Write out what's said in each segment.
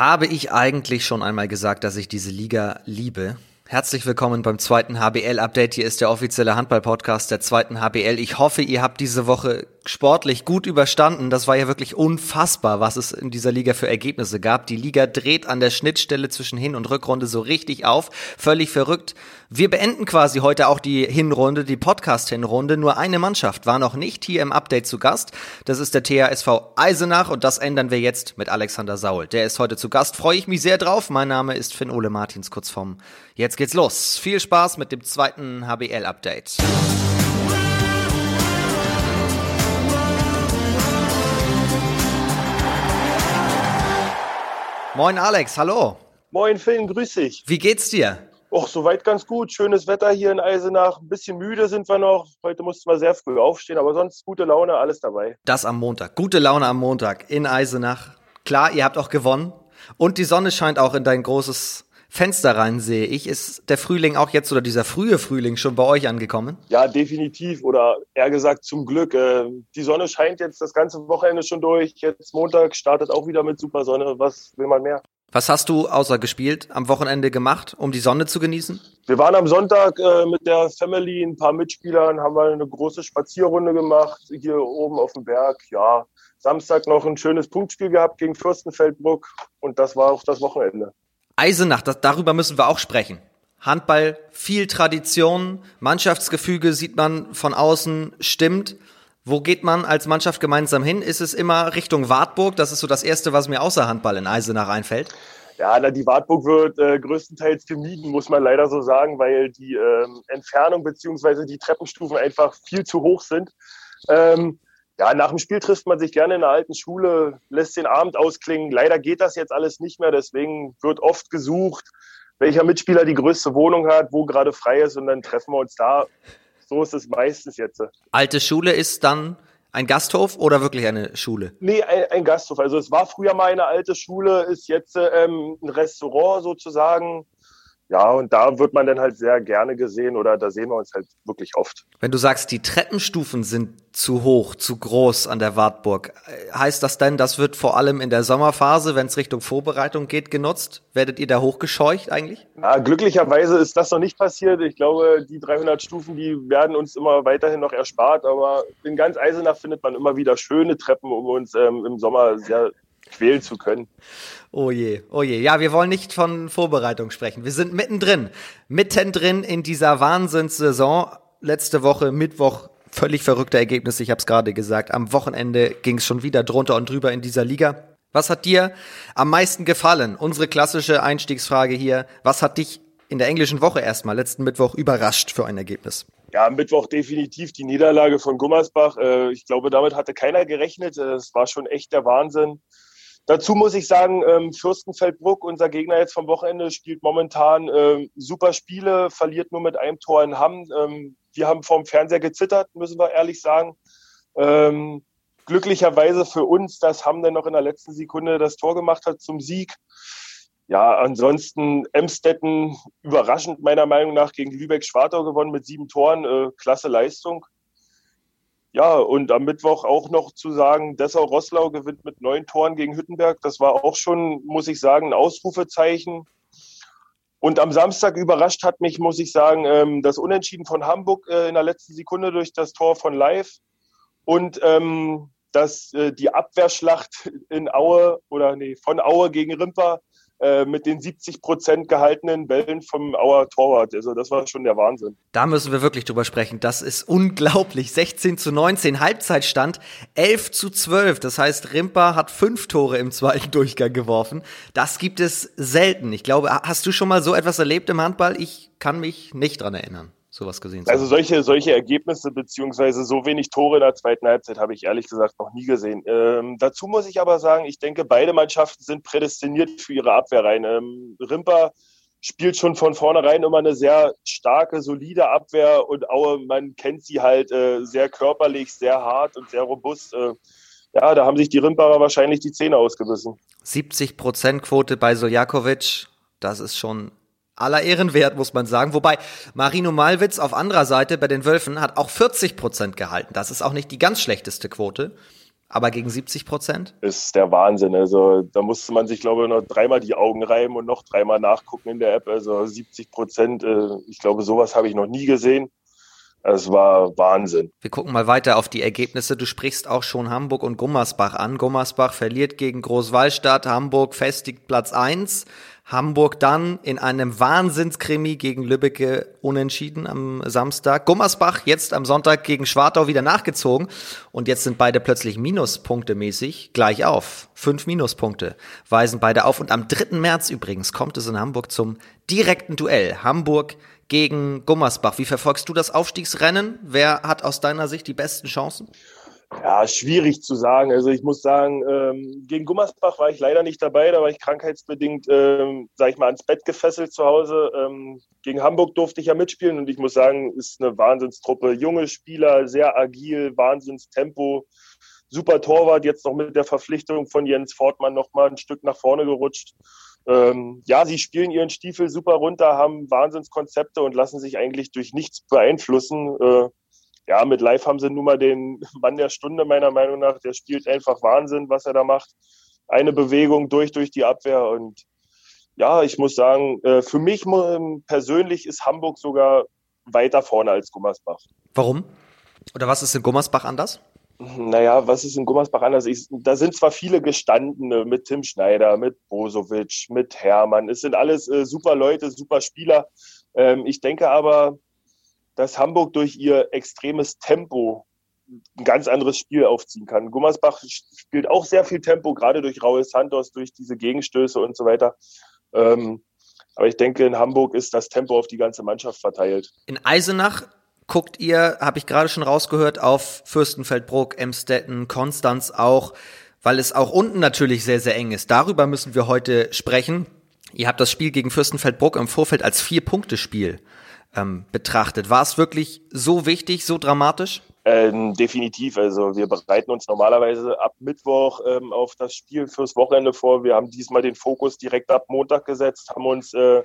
Habe ich eigentlich schon einmal gesagt, dass ich diese Liga liebe? Herzlich willkommen beim zweiten HBL-Update. Hier ist der offizielle Handball-Podcast der zweiten HBL. Ich hoffe, ihr habt diese Woche sportlich gut überstanden. Das war ja wirklich unfassbar, was es in dieser Liga für Ergebnisse gab. Die Liga dreht an der Schnittstelle zwischen Hin- und Rückrunde so richtig auf. Völlig verrückt. Wir beenden quasi heute auch die Hinrunde, die Podcast-Hinrunde. Nur eine Mannschaft war noch nicht hier im Update zu Gast. Das ist der THSV Eisenach und das ändern wir jetzt mit Alexander Saul. Der ist heute zu Gast. Freue ich mich sehr drauf. Mein Name ist Finn Ole Martins, kurz vom Jetzt geht's los. Viel Spaß mit dem zweiten HBL-Update. Moin Alex, hallo. Moin Finn, grüß dich. Wie geht's dir? Och, soweit ganz gut. Schönes Wetter hier in Eisenach. Ein bisschen müde sind wir noch. Heute mussten wir sehr früh aufstehen, aber sonst gute Laune, alles dabei. Das am Montag. Gute Laune am Montag in Eisenach. Klar, ihr habt auch gewonnen. Und die Sonne scheint auch in dein großes Fenster rein, sehe ich. Ist der Frühling auch jetzt oder dieser frühe Frühling schon bei euch angekommen? Ja, definitiv. Oder eher gesagt zum Glück. Äh, die Sonne scheint jetzt das ganze Wochenende schon durch. Jetzt Montag startet auch wieder mit super Sonne. Was will man mehr? Was hast du außer gespielt am Wochenende gemacht, um die Sonne zu genießen? Wir waren am Sonntag äh, mit der Family, ein paar Mitspielern, haben wir eine große Spazierrunde gemacht, hier oben auf dem Berg. Ja, Samstag noch ein schönes Punktspiel gehabt gegen Fürstenfeldbruck und das war auch das Wochenende. Eisenach, das, darüber müssen wir auch sprechen. Handball, viel Tradition, Mannschaftsgefüge sieht man von außen, stimmt. Wo geht man als Mannschaft gemeinsam hin? Ist es immer Richtung Wartburg? Das ist so das Erste, was mir außer Handball in Eisenach einfällt. Ja, na, die Wartburg wird äh, größtenteils gemieden, muss man leider so sagen, weil die ähm, Entfernung beziehungsweise die Treppenstufen einfach viel zu hoch sind. Ähm, ja, nach dem Spiel trifft man sich gerne in der alten Schule, lässt den Abend ausklingen. Leider geht das jetzt alles nicht mehr, deswegen wird oft gesucht, welcher Mitspieler die größte Wohnung hat, wo gerade frei ist und dann treffen wir uns da. So ist es meistens jetzt. Alte Schule ist dann ein Gasthof oder wirklich eine Schule? Nee, ein, ein Gasthof. Also es war früher mal eine alte Schule, ist jetzt ähm, ein Restaurant sozusagen. Ja, und da wird man dann halt sehr gerne gesehen oder da sehen wir uns halt wirklich oft. Wenn du sagst, die Treppenstufen sind zu hoch, zu groß an der Wartburg, heißt das denn, das wird vor allem in der Sommerphase, wenn es Richtung Vorbereitung geht, genutzt? Werdet ihr da hochgescheucht eigentlich? Ja, glücklicherweise ist das noch nicht passiert. Ich glaube, die 300 Stufen, die werden uns immer weiterhin noch erspart, aber in ganz Eisenach findet man immer wieder schöne Treppen, um uns ähm, im Sommer sehr quälen zu können. Oh je, oh je. Ja, wir wollen nicht von Vorbereitung sprechen. Wir sind mittendrin, mittendrin in dieser Wahnsinnssaison. Letzte Woche, Mittwoch, völlig verrückte Ergebnisse, ich habe es gerade gesagt. Am Wochenende ging es schon wieder drunter und drüber in dieser Liga. Was hat dir am meisten gefallen? Unsere klassische Einstiegsfrage hier. Was hat dich in der englischen Woche erstmal, letzten Mittwoch, überrascht für ein Ergebnis? Ja, am Mittwoch definitiv die Niederlage von Gummersbach. Äh, ich glaube, damit hatte keiner gerechnet. Es war schon echt der Wahnsinn. Dazu muss ich sagen, ähm, Fürstenfeldbruck, unser Gegner jetzt vom Wochenende, spielt momentan ähm, super Spiele, verliert nur mit einem Tor in Hamm. Ähm, wir haben vorm Fernseher gezittert, müssen wir ehrlich sagen. Ähm, glücklicherweise für uns, dass Hamm dann noch in der letzten Sekunde das Tor gemacht hat zum Sieg. Ja, ansonsten Emstetten überraschend meiner Meinung nach gegen Lübeck-Schwartau gewonnen mit sieben Toren. Äh, klasse Leistung. Ja, und am Mittwoch auch noch zu sagen, Dessau-Rosslau gewinnt mit neun Toren gegen Hüttenberg. Das war auch schon, muss ich sagen, ein Ausrufezeichen. Und am Samstag überrascht hat mich, muss ich sagen, ähm, das Unentschieden von Hamburg äh, in der letzten Sekunde durch das Tor von Live und ähm, dass äh, die Abwehrschlacht in Aue oder nee, von Aue gegen Rimper äh, mit den 70 Prozent gehaltenen Bällen vom Auer Torwart. Also das war schon der Wahnsinn. Da müssen wir wirklich drüber sprechen. Das ist unglaublich. 16 zu 19, Halbzeitstand 11 zu 12. Das heißt, Rimper hat fünf Tore im zweiten Durchgang geworfen. Das gibt es selten. Ich glaube, hast du schon mal so etwas erlebt im Handball? Ich kann mich nicht dran erinnern sowas gesehen zu Also solche, solche Ergebnisse beziehungsweise so wenig Tore in der zweiten Halbzeit habe ich ehrlich gesagt noch nie gesehen. Ähm, dazu muss ich aber sagen, ich denke, beide Mannschaften sind prädestiniert für ihre Abwehr rein. Ähm, Rimper spielt schon von vornherein immer eine sehr starke, solide Abwehr und Aue, man kennt sie halt äh, sehr körperlich, sehr hart und sehr robust. Äh, ja, da haben sich die Rimperer wahrscheinlich die Zähne ausgebissen. 70% Quote bei Soljakovic, das ist schon aller Ehren wert, muss man sagen. Wobei Marino Malwitz auf anderer Seite bei den Wölfen hat auch 40 Prozent gehalten. Das ist auch nicht die ganz schlechteste Quote. aber gegen 70 Prozent? Ist der Wahnsinn. Also da musste man sich, glaube ich, noch dreimal die Augen reiben und noch dreimal nachgucken in der App. Also 70 Prozent, äh, ich glaube, sowas habe ich noch nie gesehen. Es war Wahnsinn. Wir gucken mal weiter auf die Ergebnisse. Du sprichst auch schon Hamburg und Gummersbach an. Gummersbach verliert gegen Großwallstadt, Hamburg festigt Platz 1. Hamburg dann in einem Wahnsinnskrimi gegen Lübbecke unentschieden am Samstag. Gummersbach jetzt am Sonntag gegen Schwartau wieder nachgezogen und jetzt sind beide plötzlich Minuspunkte mäßig gleich auf. Fünf Minuspunkte weisen beide auf und am 3. März übrigens kommt es in Hamburg zum direkten Duell. Hamburg gegen Gummersbach. Wie verfolgst du das Aufstiegsrennen? Wer hat aus deiner Sicht die besten Chancen? Ja, schwierig zu sagen. Also ich muss sagen, ähm, gegen Gummersbach war ich leider nicht dabei. Da war ich krankheitsbedingt, ähm, sag ich mal, ans Bett gefesselt zu Hause. Ähm, gegen Hamburg durfte ich ja mitspielen und ich muss sagen, ist eine Wahnsinnstruppe. Junge Spieler, sehr agil, Wahnsinnstempo. Super Torwart, jetzt noch mit der Verpflichtung von Jens Fortmann noch mal ein Stück nach vorne gerutscht. Ähm, ja, sie spielen ihren Stiefel super runter, haben Wahnsinnskonzepte und lassen sich eigentlich durch nichts beeinflussen. Äh, ja, mit Live haben sie nun mal den Mann der Stunde, meiner Meinung nach. Der spielt einfach Wahnsinn, was er da macht. Eine Bewegung durch, durch die Abwehr. Und ja, ich muss sagen, äh, für mich persönlich ist Hamburg sogar weiter vorne als Gummersbach. Warum? Oder was ist in Gummersbach anders? Naja, was ist in Gummersbach anders? Ich, da sind zwar viele Gestandene mit Tim Schneider, mit Bosovic, mit Hermann. Es sind alles äh, super Leute, super Spieler. Ähm, ich denke aber, dass Hamburg durch ihr extremes Tempo ein ganz anderes Spiel aufziehen kann. Gummersbach spielt auch sehr viel Tempo, gerade durch Raul Santos, durch diese Gegenstöße und so weiter. Ähm, aber ich denke, in Hamburg ist das Tempo auf die ganze Mannschaft verteilt. In Eisenach guckt ihr, habe ich gerade schon rausgehört, auf Fürstenfeldbruck, Emstetten, Konstanz auch, weil es auch unten natürlich sehr, sehr eng ist. Darüber müssen wir heute sprechen. Ihr habt das Spiel gegen Fürstenfeldbruck im Vorfeld als Vier-Punkte-Spiel ähm, betrachtet. War es wirklich so wichtig, so dramatisch? Ähm, definitiv. Also wir bereiten uns normalerweise ab Mittwoch ähm, auf das Spiel fürs Wochenende vor. Wir haben diesmal den Fokus direkt ab Montag gesetzt, haben uns äh,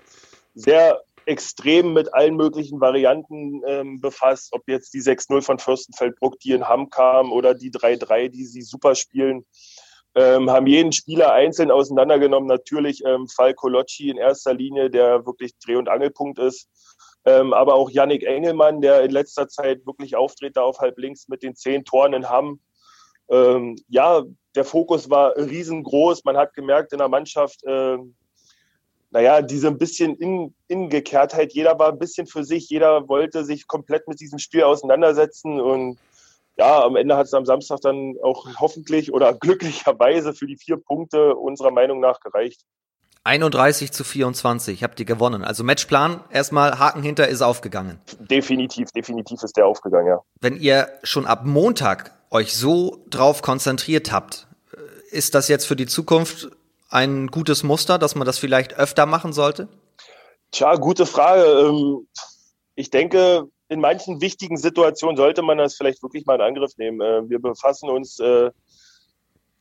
sehr extrem mit allen möglichen Varianten ähm, befasst, ob jetzt die 6-0 von Fürstenfeldbruck, die in Hamm kam, oder die 3-3, die sie super spielen. Ähm, haben jeden Spieler einzeln auseinandergenommen. Natürlich ähm, Falco Locci in erster Linie, der wirklich Dreh- und Angelpunkt ist. Ähm, aber auch Yannick Engelmann, der in letzter Zeit wirklich auftritt, da auf halb links mit den zehn Toren in Hamm. Ähm, ja, der Fokus war riesengroß. Man hat gemerkt in der Mannschaft, äh, naja, diese ein bisschen in, Ingekehrtheit. Jeder war ein bisschen für sich, jeder wollte sich komplett mit diesem Spiel auseinandersetzen und ja, am Ende hat es am Samstag dann auch hoffentlich oder glücklicherweise für die vier Punkte unserer Meinung nach gereicht. 31 zu 24 habt ihr gewonnen. Also Matchplan, erstmal Haken hinter ist aufgegangen. Definitiv, definitiv ist der aufgegangen, ja. Wenn ihr schon ab Montag euch so drauf konzentriert habt, äh, ist das jetzt für die Zukunft ein gutes Muster, dass man das vielleicht öfter machen sollte? Tja, gute Frage. Ähm, ich denke, in manchen wichtigen Situationen sollte man das vielleicht wirklich mal in Angriff nehmen. Äh, wir befassen uns äh,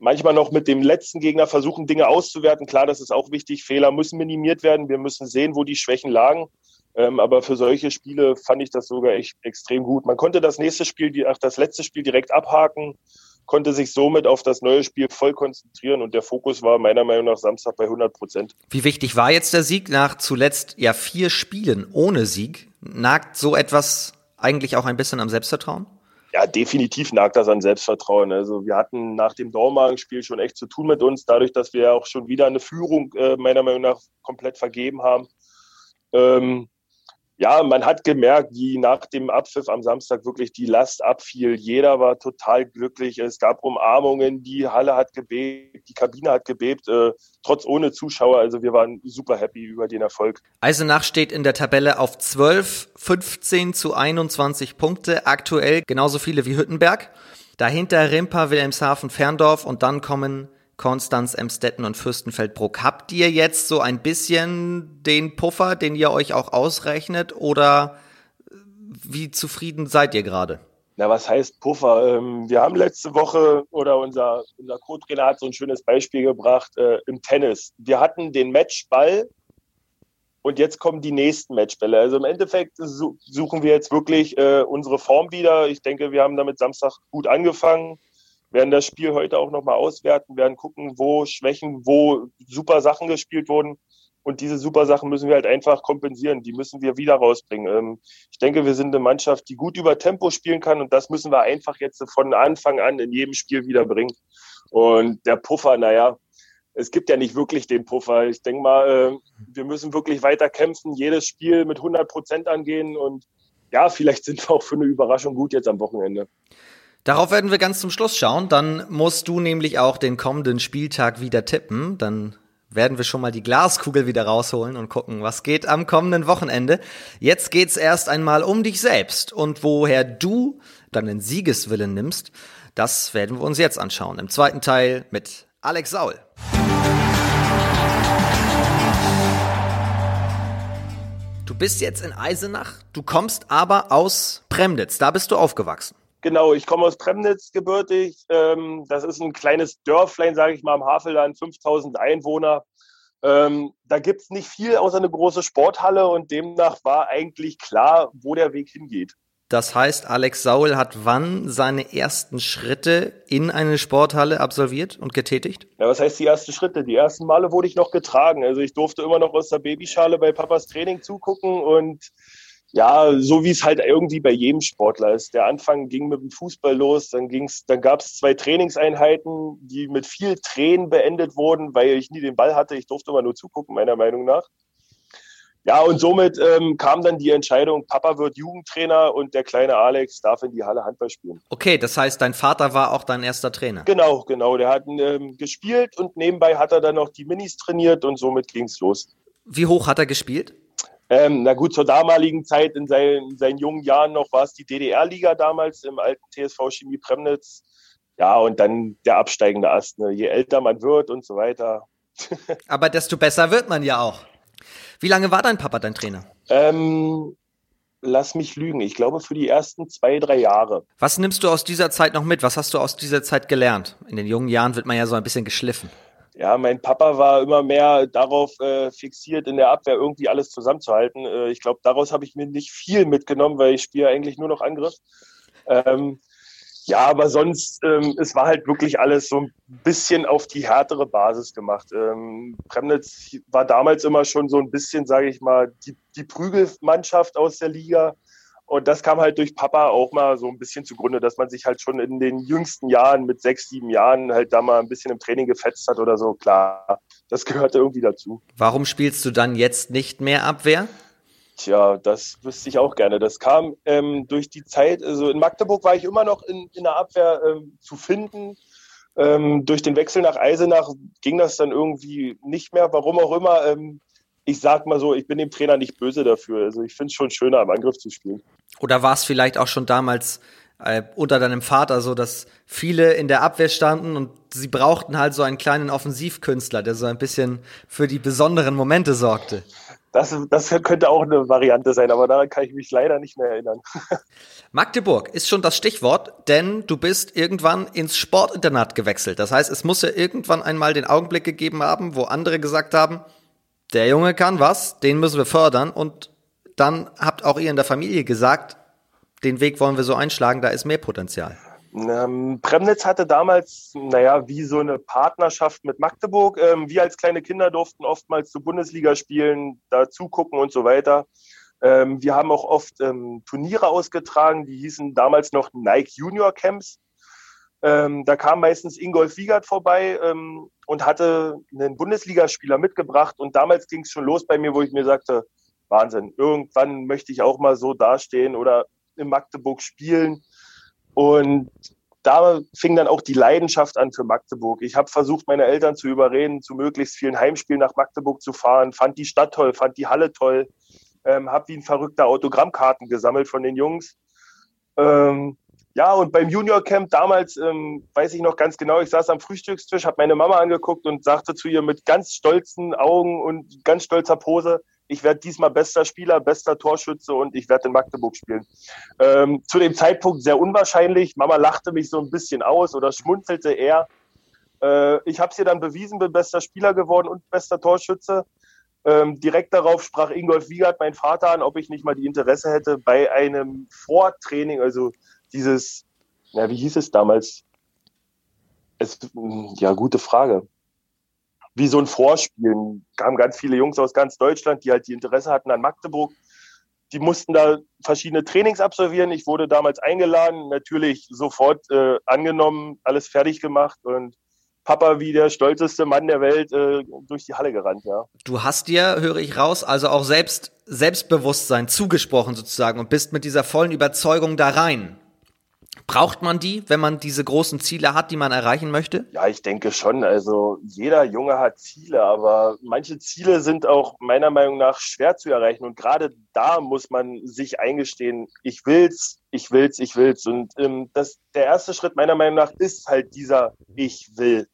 manchmal noch mit dem letzten Gegner versuchen, Dinge auszuwerten. Klar, das ist auch wichtig. Fehler müssen minimiert werden. Wir müssen sehen, wo die Schwächen lagen. Ähm, aber für solche Spiele fand ich das sogar echt extrem gut. Man konnte das nächste Spiel, ach, das letzte Spiel direkt abhaken, konnte sich somit auf das neue Spiel voll konzentrieren und der Fokus war meiner Meinung nach Samstag bei 100 Prozent. Wie wichtig war jetzt der Sieg nach zuletzt ja vier Spielen ohne Sieg? Nagt so etwas eigentlich auch ein bisschen am Selbstvertrauen? Ja, definitiv nagt das an Selbstvertrauen. Also wir hatten nach dem Dormagen-Spiel schon echt zu tun mit uns, dadurch, dass wir auch schon wieder eine Führung äh, meiner Meinung nach komplett vergeben haben. Ähm, ja, man hat gemerkt, wie nach dem Abpfiff am Samstag wirklich die Last abfiel. Jeder war total glücklich. Es gab Umarmungen, die Halle hat gebebt, die Kabine hat gebebt, äh, trotz ohne Zuschauer. Also wir waren super happy über den Erfolg. Eisenach steht in der Tabelle auf 12, 15 zu 21 Punkte, aktuell genauso viele wie Hüttenberg. Dahinter Rimpa, Wilhelmshaven, Ferndorf und dann kommen Konstanz, Emstetten und Fürstenfeldbruck. Habt ihr jetzt so ein bisschen den Puffer, den ihr euch auch ausrechnet oder wie zufrieden seid ihr gerade? Na, was heißt Puffer? Ähm, wir haben letzte Woche oder unser, unser Co-Trainer hat so ein schönes Beispiel gebracht äh, im Tennis. Wir hatten den Matchball und jetzt kommen die nächsten Matchbälle. Also im Endeffekt suchen wir jetzt wirklich äh, unsere Form wieder. Ich denke, wir haben damit Samstag gut angefangen werden das Spiel heute auch nochmal auswerten, werden gucken, wo Schwächen, wo super Sachen gespielt wurden. Und diese super Sachen müssen wir halt einfach kompensieren. Die müssen wir wieder rausbringen. Ähm, ich denke, wir sind eine Mannschaft, die gut über Tempo spielen kann. Und das müssen wir einfach jetzt von Anfang an in jedem Spiel wieder bringen. Und der Puffer, naja, es gibt ja nicht wirklich den Puffer. Ich denke mal, äh, wir müssen wirklich weiter kämpfen, jedes Spiel mit 100 Prozent angehen. Und ja, vielleicht sind wir auch für eine Überraschung gut jetzt am Wochenende. Darauf werden wir ganz zum Schluss schauen. Dann musst du nämlich auch den kommenden Spieltag wieder tippen. Dann werden wir schon mal die Glaskugel wieder rausholen und gucken, was geht am kommenden Wochenende. Jetzt geht's erst einmal um dich selbst und woher du deinen Siegeswillen nimmst. Das werden wir uns jetzt anschauen. Im zweiten Teil mit Alex Saul. Du bist jetzt in Eisenach, du kommst aber aus Premnitz, da bist du aufgewachsen. Genau, ich komme aus Premnitz gebürtig. Ähm, das ist ein kleines Dörflein, sage ich mal, am Havelland, 5000 Einwohner. Ähm, da gibt es nicht viel außer eine große Sporthalle und demnach war eigentlich klar, wo der Weg hingeht. Das heißt, Alex Saul hat wann seine ersten Schritte in eine Sporthalle absolviert und getätigt? Ja, was heißt die ersten Schritte? Die ersten Male wurde ich noch getragen. Also ich durfte immer noch aus der Babyschale bei Papas Training zugucken und ja, so wie es halt irgendwie bei jedem Sportler ist. Der Anfang ging mit dem Fußball los, dann ging's, dann gab es zwei Trainingseinheiten, die mit viel Tränen beendet wurden, weil ich nie den Ball hatte. Ich durfte immer nur zugucken, meiner Meinung nach. Ja, und somit ähm, kam dann die Entscheidung, Papa wird Jugendtrainer und der kleine Alex darf in die Halle Handball spielen. Okay, das heißt, dein Vater war auch dein erster Trainer. Genau, genau. Der hat ähm, gespielt und nebenbei hat er dann noch die Minis trainiert und somit ging es los. Wie hoch hat er gespielt? Ähm, na gut, zur damaligen Zeit, in seinen, in seinen jungen Jahren noch, war es die DDR-Liga damals im alten TSV Chemie Premnitz. Ja, und dann der absteigende Ast. Ne? Je älter man wird und so weiter. Aber desto besser wird man ja auch. Wie lange war dein Papa dein Trainer? Ähm, lass mich lügen. Ich glaube für die ersten zwei, drei Jahre. Was nimmst du aus dieser Zeit noch mit? Was hast du aus dieser Zeit gelernt? In den jungen Jahren wird man ja so ein bisschen geschliffen. Ja, mein Papa war immer mehr darauf äh, fixiert, in der Abwehr irgendwie alles zusammenzuhalten. Äh, ich glaube, daraus habe ich mir nicht viel mitgenommen, weil ich spiele eigentlich nur noch Angriff. Ähm, ja, aber sonst, ähm, es war halt wirklich alles so ein bisschen auf die härtere Basis gemacht. Ähm, Premnitz war damals immer schon so ein bisschen, sage ich mal, die, die Prügelmannschaft aus der Liga. Und das kam halt durch Papa auch mal so ein bisschen zugrunde, dass man sich halt schon in den jüngsten Jahren mit sechs, sieben Jahren halt da mal ein bisschen im Training gefetzt hat oder so. Klar, das gehörte irgendwie dazu. Warum spielst du dann jetzt nicht mehr Abwehr? Tja, das wüsste ich auch gerne. Das kam ähm, durch die Zeit, also in Magdeburg war ich immer noch in, in der Abwehr ähm, zu finden. Ähm, durch den Wechsel nach Eisenach ging das dann irgendwie nicht mehr, warum auch immer. Ähm, ich sag mal so, ich bin dem Trainer nicht böse dafür. Also ich finde es schon schöner, im Angriff zu spielen. Oder war es vielleicht auch schon damals äh, unter deinem Vater so, dass viele in der Abwehr standen und sie brauchten halt so einen kleinen Offensivkünstler, der so ein bisschen für die besonderen Momente sorgte? Das, das könnte auch eine Variante sein, aber daran kann ich mich leider nicht mehr erinnern. Magdeburg ist schon das Stichwort, denn du bist irgendwann ins Sportinternat gewechselt. Das heißt, es muss ja irgendwann einmal den Augenblick gegeben haben, wo andere gesagt haben, der Junge kann was, den müssen wir fördern. Und dann habt auch ihr in der Familie gesagt, den Weg wollen wir so einschlagen, da ist mehr Potenzial. Ähm, Premnitz hatte damals, naja, wie so eine Partnerschaft mit Magdeburg. Ähm, wir als kleine Kinder durften oftmals zur Bundesliga spielen, da zugucken und so weiter. Ähm, wir haben auch oft ähm, Turniere ausgetragen, die hießen damals noch Nike Junior Camps. Ähm, da kam meistens Ingolf Wiegert vorbei ähm, und hatte einen Bundesligaspieler mitgebracht. Und damals ging es schon los bei mir, wo ich mir sagte, Wahnsinn, irgendwann möchte ich auch mal so dastehen oder in Magdeburg spielen. Und da fing dann auch die Leidenschaft an für Magdeburg. Ich habe versucht, meine Eltern zu überreden, zu möglichst vielen Heimspielen nach Magdeburg zu fahren, fand die Stadt toll, fand die Halle toll, ähm, habe wie ein verrückter Autogrammkarten gesammelt von den Jungs. Ja, und beim Junior Camp damals, ähm, weiß ich noch ganz genau, ich saß am Frühstückstisch, habe meine Mama angeguckt und sagte zu ihr mit ganz stolzen Augen und ganz stolzer Pose, ich werde diesmal bester Spieler, bester Torschütze und ich werde in Magdeburg spielen. Ähm, zu dem Zeitpunkt sehr unwahrscheinlich. Mama lachte mich so ein bisschen aus oder schmunzelte eher. Äh, ich habe es ihr dann bewiesen, bin bester Spieler geworden und bester Torschütze. Ähm, direkt darauf sprach Ingolf Wiegert, mein Vater, an, ob ich nicht mal die Interesse hätte, bei einem Vortraining, also dieses, na, wie hieß es damals? Es, ja, gute Frage. Wie so ein Vorspielen kamen ganz viele Jungs aus ganz Deutschland, die halt die Interesse hatten an Magdeburg. Die mussten da verschiedene Trainings absolvieren. Ich wurde damals eingeladen, natürlich sofort äh, angenommen, alles fertig gemacht und Papa wie der stolzeste Mann der Welt äh, durch die Halle gerannt, ja. Du hast dir, höre ich raus, also auch selbst Selbstbewusstsein zugesprochen sozusagen und bist mit dieser vollen Überzeugung da rein. Braucht man die, wenn man diese großen Ziele hat, die man erreichen möchte? Ja, ich denke schon. Also jeder Junge hat Ziele, aber manche Ziele sind auch meiner Meinung nach schwer zu erreichen. Und gerade da muss man sich eingestehen, ich will's, ich will's, ich will's. Und ähm, das, der erste Schritt meiner Meinung nach ist halt dieser Ich will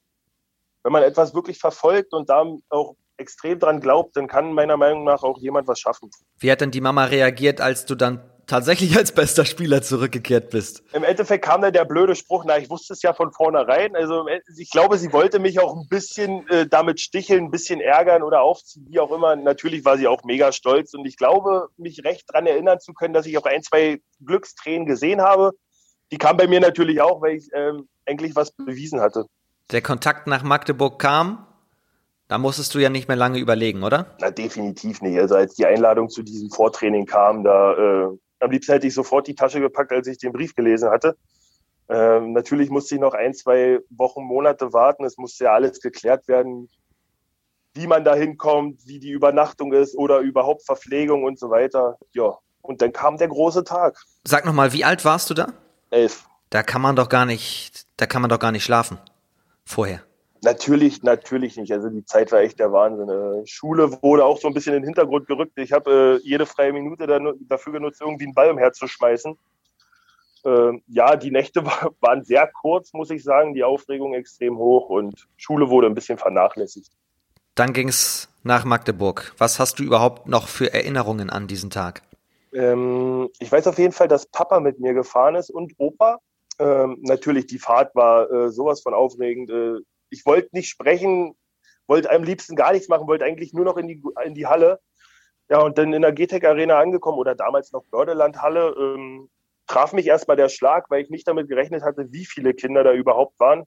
wenn man etwas wirklich verfolgt und da auch extrem dran glaubt, dann kann meiner Meinung nach auch jemand was schaffen. Wie hat denn die Mama reagiert, als du dann tatsächlich als bester Spieler zurückgekehrt bist? Im Endeffekt kam dann der blöde Spruch, na, ich wusste es ja von vornherein. Also ich glaube, sie wollte mich auch ein bisschen äh, damit sticheln, ein bisschen ärgern oder aufziehen, wie auch immer. Natürlich war sie auch mega stolz und ich glaube, mich recht daran erinnern zu können, dass ich auch ein, zwei Glückstränen gesehen habe. Die kam bei mir natürlich auch, weil ich ähm, eigentlich was bewiesen hatte der Kontakt nach Magdeburg kam, da musstest du ja nicht mehr lange überlegen, oder? Na, definitiv nicht. Also als die Einladung zu diesem Vortraining kam, da äh, am liebsten hätte ich sofort die Tasche gepackt, als ich den Brief gelesen hatte. Ähm, natürlich musste ich noch ein, zwei Wochen, Monate warten. Es musste ja alles geklärt werden, wie man da hinkommt, wie die Übernachtung ist oder überhaupt Verpflegung und so weiter. Ja, und dann kam der große Tag. Sag nochmal, wie alt warst du da? Elf. Da kann man doch gar nicht, da kann man doch gar nicht schlafen vorher? Natürlich, natürlich nicht. Also die Zeit war echt der Wahnsinn. Äh, Schule wurde auch so ein bisschen in den Hintergrund gerückt. Ich habe äh, jede freie Minute dafür genutzt, irgendwie einen Ball umherzuschmeißen. Äh, ja, die Nächte waren sehr kurz, muss ich sagen. Die Aufregung extrem hoch und Schule wurde ein bisschen vernachlässigt. Dann ging es nach Magdeburg. Was hast du überhaupt noch für Erinnerungen an diesen Tag? Ähm, ich weiß auf jeden Fall, dass Papa mit mir gefahren ist und Opa. Ähm, natürlich, die Fahrt war äh, sowas von aufregend. Äh, ich wollte nicht sprechen, wollte am liebsten gar nichts machen, wollte eigentlich nur noch in die, in die Halle. Ja, und dann in der GTEC Arena angekommen oder damals noch Bördeland Halle, ähm, traf mich erstmal der Schlag, weil ich nicht damit gerechnet hatte, wie viele Kinder da überhaupt waren.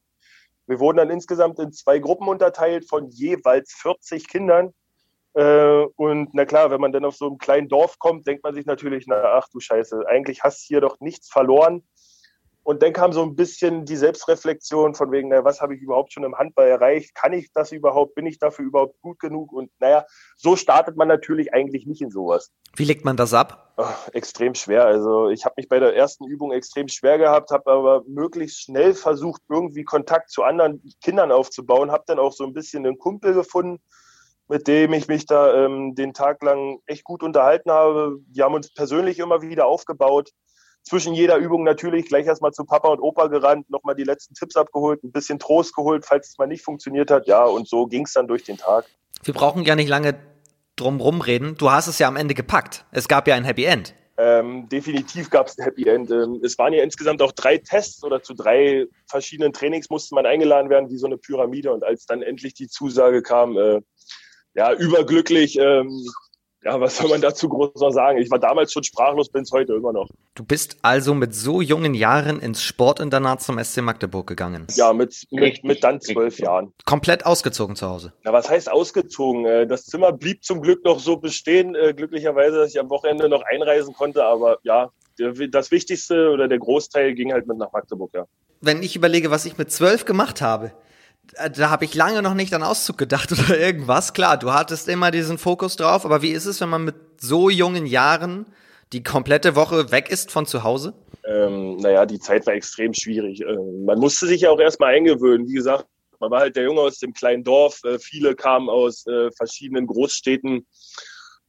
Wir wurden dann insgesamt in zwei Gruppen unterteilt von jeweils 40 Kindern. Äh, und na klar, wenn man dann auf so einem kleinen Dorf kommt, denkt man sich natürlich, na ach du Scheiße, eigentlich hast du hier doch nichts verloren. Und dann kam so ein bisschen die Selbstreflexion von wegen, naja, was habe ich überhaupt schon im Handball erreicht? Kann ich das überhaupt? Bin ich dafür überhaupt gut genug? Und naja, so startet man natürlich eigentlich nicht in sowas. Wie legt man das ab? Oh, extrem schwer. Also ich habe mich bei der ersten Übung extrem schwer gehabt, habe aber möglichst schnell versucht, irgendwie Kontakt zu anderen Kindern aufzubauen. Habe dann auch so ein bisschen einen Kumpel gefunden, mit dem ich mich da ähm, den Tag lang echt gut unterhalten habe. Wir haben uns persönlich immer wieder aufgebaut zwischen jeder Übung natürlich gleich erstmal zu Papa und Opa gerannt, nochmal die letzten Tipps abgeholt, ein bisschen Trost geholt, falls es mal nicht funktioniert hat. Ja, und so ging es dann durch den Tag. Wir brauchen ja nicht lange drum rumreden. Du hast es ja am Ende gepackt. Es gab ja ein Happy End. Ähm, definitiv gab es ein Happy End. Ähm, es waren ja insgesamt auch drei Tests oder zu drei verschiedenen Trainings musste man eingeladen werden, wie so eine Pyramide. Und als dann endlich die Zusage kam, äh, ja, überglücklich, ähm, ja, was soll man dazu groß noch sagen? Ich war damals schon sprachlos, bin es heute immer noch. Du bist also mit so jungen Jahren ins Sportinternat zum SC Magdeburg gegangen? Ja, mit, mit, mit dann zwölf Jahren. Komplett ausgezogen zu Hause? Na, was heißt ausgezogen? Äh, das Zimmer blieb zum Glück noch so bestehen, äh, glücklicherweise, dass ich am Wochenende noch einreisen konnte, aber ja, das Wichtigste oder der Großteil ging halt mit nach Magdeburg, ja. Wenn ich überlege, was ich mit zwölf gemacht habe, da habe ich lange noch nicht an Auszug gedacht oder irgendwas. Klar, du hattest immer diesen Fokus drauf, aber wie ist es, wenn man mit so jungen Jahren die komplette Woche weg ist von zu Hause? Ähm, naja, die Zeit war extrem schwierig. Ähm, man musste sich ja auch erstmal eingewöhnen. Wie gesagt, man war halt der Junge aus dem kleinen Dorf. Äh, viele kamen aus äh, verschiedenen Großstädten.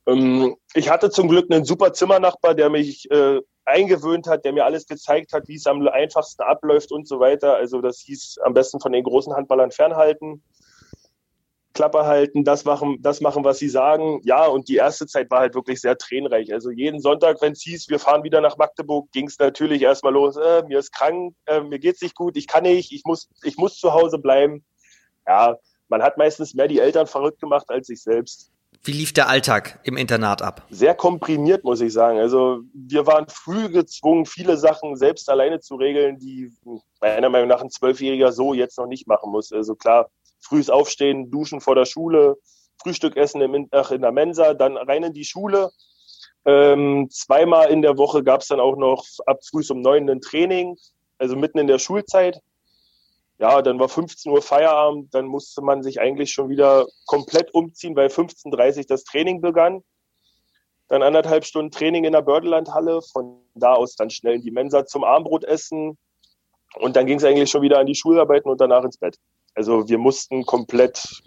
Ähm, ich hatte zum Glück einen super Zimmernachbar, der mich äh, eingewöhnt hat, der mir alles gezeigt hat, wie es am einfachsten abläuft und so weiter. Also das hieß am besten von den großen Handballern fernhalten, Klappe halten, das machen, das machen, was sie sagen. Ja, und die erste Zeit war halt wirklich sehr tränenreich. Also jeden Sonntag, wenn es hieß, wir fahren wieder nach Magdeburg, ging es natürlich erstmal los, äh, mir ist krank, äh, mir geht's nicht gut, ich kann nicht, ich muss, ich muss zu Hause bleiben. Ja, man hat meistens mehr die Eltern verrückt gemacht als sich selbst. Wie lief der Alltag im Internat ab? Sehr komprimiert, muss ich sagen. Also wir waren früh gezwungen, viele Sachen selbst alleine zu regeln, die meiner Meinung nach ein Zwölfjähriger so jetzt noch nicht machen muss. Also klar, frühes Aufstehen, Duschen vor der Schule, Frühstück essen im, in der Mensa, dann rein in die Schule. Ähm, zweimal in der Woche gab es dann auch noch ab früh um neun ein Training, also mitten in der Schulzeit ja, dann war 15 Uhr Feierabend, dann musste man sich eigentlich schon wieder komplett umziehen, weil 15.30 Uhr das Training begann. Dann anderthalb Stunden Training in der Bördelandhalle, von da aus dann schnell in die Mensa zum Abendbrot essen. Und dann ging es eigentlich schon wieder an die Schularbeiten und danach ins Bett. Also wir mussten komplett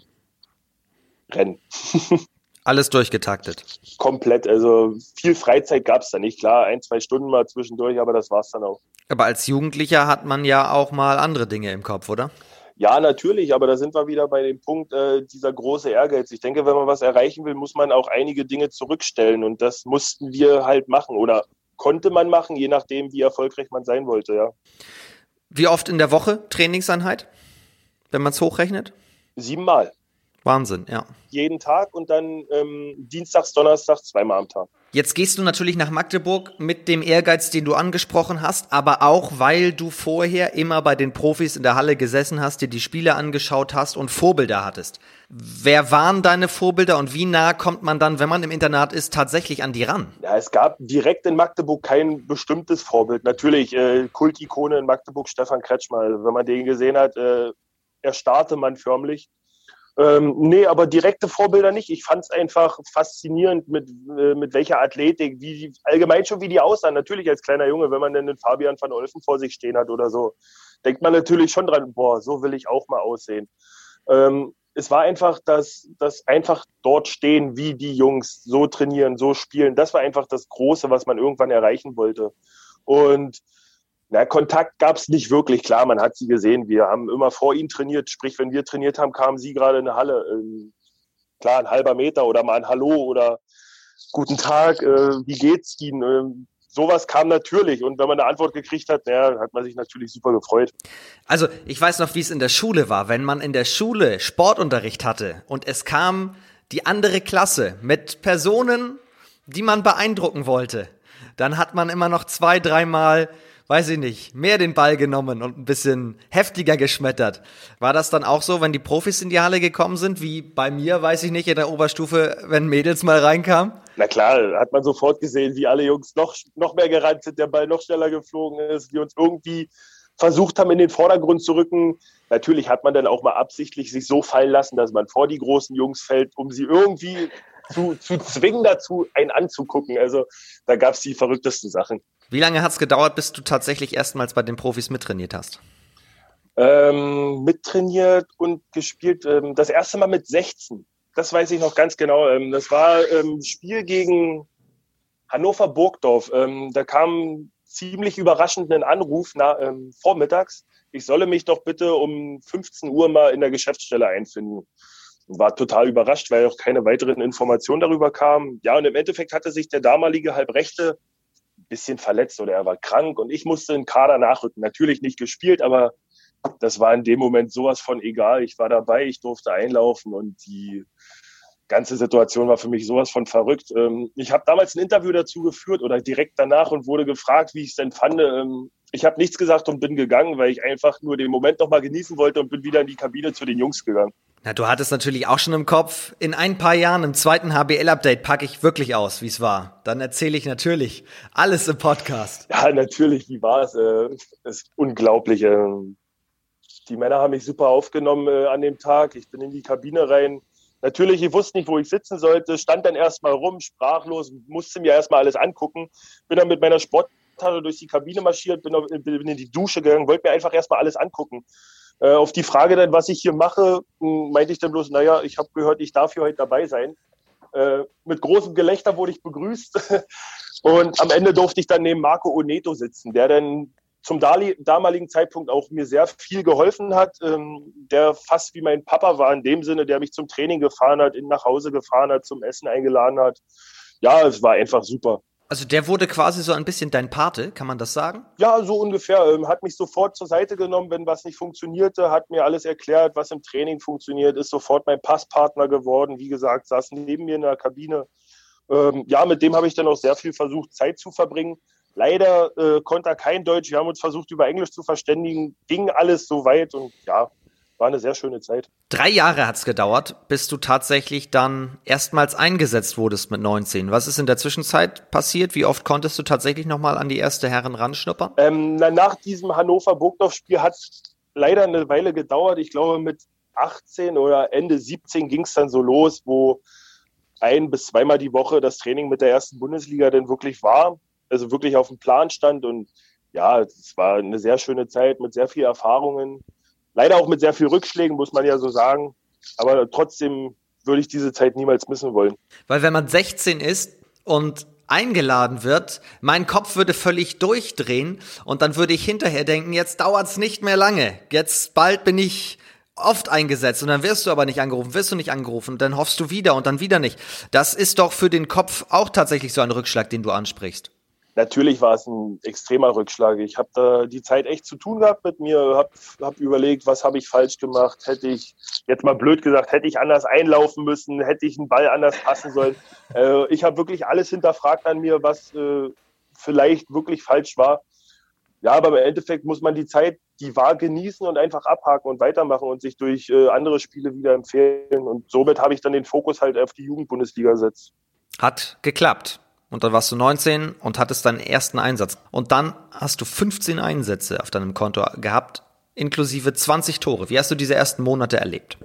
rennen. Alles durchgetaktet. Komplett. Also viel Freizeit gab es da nicht. Klar, ein, zwei Stunden mal zwischendurch, aber das war es dann auch. Aber als Jugendlicher hat man ja auch mal andere Dinge im Kopf, oder? Ja, natürlich, aber da sind wir wieder bei dem Punkt, äh, dieser große Ehrgeiz. Ich denke, wenn man was erreichen will, muss man auch einige Dinge zurückstellen und das mussten wir halt machen oder konnte man machen, je nachdem, wie erfolgreich man sein wollte, ja. Wie oft in der Woche Trainingseinheit, wenn man es hochrechnet? Siebenmal. Wahnsinn, ja. Jeden Tag und dann ähm, Dienstags, Donnerstags zweimal am Tag. Jetzt gehst du natürlich nach Magdeburg mit dem Ehrgeiz, den du angesprochen hast, aber auch, weil du vorher immer bei den Profis in der Halle gesessen hast, dir die Spiele angeschaut hast und Vorbilder hattest. Wer waren deine Vorbilder und wie nah kommt man dann, wenn man im Internat ist, tatsächlich an die ran? Ja, es gab direkt in Magdeburg kein bestimmtes Vorbild. Natürlich äh, Kultikone in Magdeburg, Stefan Kretschmer. Wenn man den gesehen hat, äh, erstarrte man förmlich. Ähm, nee, aber direkte Vorbilder nicht. Ich fand es einfach faszinierend, mit, äh, mit welcher Athletik, wie allgemein schon wie die aussahen. Natürlich als kleiner Junge, wenn man dann den Fabian van Olfen vor sich stehen hat oder so, denkt man natürlich schon dran, boah, so will ich auch mal aussehen. Ähm, es war einfach das, das einfach dort stehen, wie die Jungs, so trainieren, so spielen. Das war einfach das Große, was man irgendwann erreichen wollte. Und na, Kontakt gab es nicht wirklich. Klar, man hat sie gesehen. Wir haben immer vor ihnen trainiert. Sprich, wenn wir trainiert haben, kamen sie gerade in eine Halle. Ähm, klar, ein halber Meter oder mal ein Hallo oder guten Tag, äh, wie geht's Ihnen? Ähm, sowas kam natürlich. Und wenn man eine Antwort gekriegt hat, naja, hat man sich natürlich super gefreut. Also, ich weiß noch, wie es in der Schule war. Wenn man in der Schule Sportunterricht hatte und es kam die andere Klasse mit Personen, die man beeindrucken wollte, dann hat man immer noch zwei, dreimal weiß ich nicht, mehr den Ball genommen und ein bisschen heftiger geschmettert. War das dann auch so, wenn die Profis in die Halle gekommen sind, wie bei mir, weiß ich nicht, in der Oberstufe, wenn Mädels mal reinkamen? Na klar, hat man sofort gesehen, wie alle Jungs noch, noch mehr gerannt sind, der Ball noch schneller geflogen ist, wir uns irgendwie versucht haben, in den Vordergrund zu rücken. Natürlich hat man dann auch mal absichtlich sich so fallen lassen, dass man vor die großen Jungs fällt, um sie irgendwie zu, zu zwingen dazu, einen anzugucken. Also da gab es die verrücktesten Sachen. Wie lange hat es gedauert, bis du tatsächlich erstmals bei den Profis mittrainiert hast? Ähm, mittrainiert und gespielt. Ähm, das erste Mal mit 16. Das weiß ich noch ganz genau. Ähm, das war ähm, Spiel gegen Hannover Burgdorf. Ähm, da kam ziemlich überraschend ein Anruf na, ähm, vormittags. Ich solle mich doch bitte um 15 Uhr mal in der Geschäftsstelle einfinden. War total überrascht, weil auch keine weiteren Informationen darüber kamen. Ja, und im Endeffekt hatte sich der damalige Halbrechte bisschen verletzt oder er war krank und ich musste in Kader nachrücken. Natürlich nicht gespielt, aber das war in dem Moment sowas von egal. Ich war dabei, ich durfte einlaufen und die ganze Situation war für mich sowas von verrückt. Ähm, ich habe damals ein Interview dazu geführt oder direkt danach und wurde gefragt, wie ich es denn fand. Ähm, ich habe nichts gesagt und bin gegangen, weil ich einfach nur den Moment nochmal genießen wollte und bin wieder in die Kabine zu den Jungs gegangen. Na, du hattest natürlich auch schon im Kopf, in ein paar Jahren im zweiten HBL-Update packe ich wirklich aus, wie es war. Dann erzähle ich natürlich alles im Podcast. Ja, natürlich, wie war es? Äh, ist unglaublich. Äh, die Männer haben mich super aufgenommen äh, an dem Tag. Ich bin in die Kabine rein. Natürlich, ich wusste nicht, wo ich sitzen sollte, stand dann erstmal rum, sprachlos, musste mir erstmal alles angucken. Bin dann mit meiner Sporttasche durch die Kabine marschiert, bin, bin in die Dusche gegangen, wollte mir einfach erstmal alles angucken. Äh, auf die Frage dann, was ich hier mache, hm, meinte ich dann bloß, naja, ich habe gehört, ich darf hier heute dabei sein. Äh, mit großem Gelächter wurde ich begrüßt. Und am Ende durfte ich dann neben Marco Oneto sitzen, der dann zum damaligen Zeitpunkt auch mir sehr viel geholfen hat, ähm, der fast wie mein Papa war in dem Sinne, der mich zum Training gefahren hat, in nach Hause gefahren hat, zum Essen eingeladen hat. Ja, es war einfach super. Also der wurde quasi so ein bisschen dein Pate, kann man das sagen? Ja, so ungefähr. Ähm, hat mich sofort zur Seite genommen, wenn was nicht funktionierte, hat mir alles erklärt, was im Training funktioniert, ist sofort mein Passpartner geworden. Wie gesagt, saß neben mir in der Kabine. Ähm, ja, mit dem habe ich dann auch sehr viel versucht, Zeit zu verbringen. Leider äh, konnte er kein Deutsch. Wir haben uns versucht, über Englisch zu verständigen. Ging alles so weit und ja, war eine sehr schöne Zeit. Drei Jahre hat's gedauert, bis du tatsächlich dann erstmals eingesetzt wurdest mit 19. Was ist in der Zwischenzeit passiert? Wie oft konntest du tatsächlich nochmal an die erste Herren ranschnuppern? Ähm, nach diesem Hannover-Burgdorf-Spiel hat leider eine Weile gedauert. Ich glaube, mit 18 oder Ende 17 ging es dann so los, wo ein bis zweimal die Woche das Training mit der ersten Bundesliga dann wirklich war. Also wirklich auf dem Plan stand und ja, es war eine sehr schöne Zeit mit sehr vielen Erfahrungen. Leider auch mit sehr viel Rückschlägen, muss man ja so sagen. Aber trotzdem würde ich diese Zeit niemals missen wollen. Weil wenn man 16 ist und eingeladen wird, mein Kopf würde völlig durchdrehen und dann würde ich hinterher denken, jetzt dauert's nicht mehr lange. Jetzt bald bin ich oft eingesetzt und dann wirst du aber nicht angerufen, wirst du nicht angerufen, dann hoffst du wieder und dann wieder nicht. Das ist doch für den Kopf auch tatsächlich so ein Rückschlag, den du ansprichst natürlich war es ein extremer Rückschlag. Ich habe da die Zeit echt zu tun gehabt mit mir, habe hab überlegt, was habe ich falsch gemacht, hätte ich, jetzt mal blöd gesagt, hätte ich anders einlaufen müssen, hätte ich einen Ball anders passen sollen. Äh, ich habe wirklich alles hinterfragt an mir, was äh, vielleicht wirklich falsch war. Ja, aber im Endeffekt muss man die Zeit, die war, genießen und einfach abhaken und weitermachen und sich durch äh, andere Spiele wieder empfehlen. Und somit habe ich dann den Fokus halt auf die Jugendbundesliga gesetzt. Hat geklappt. Und dann warst du 19 und hattest deinen ersten Einsatz. Und dann hast du 15 Einsätze auf deinem Konto gehabt, inklusive 20 Tore. Wie hast du diese ersten Monate erlebt?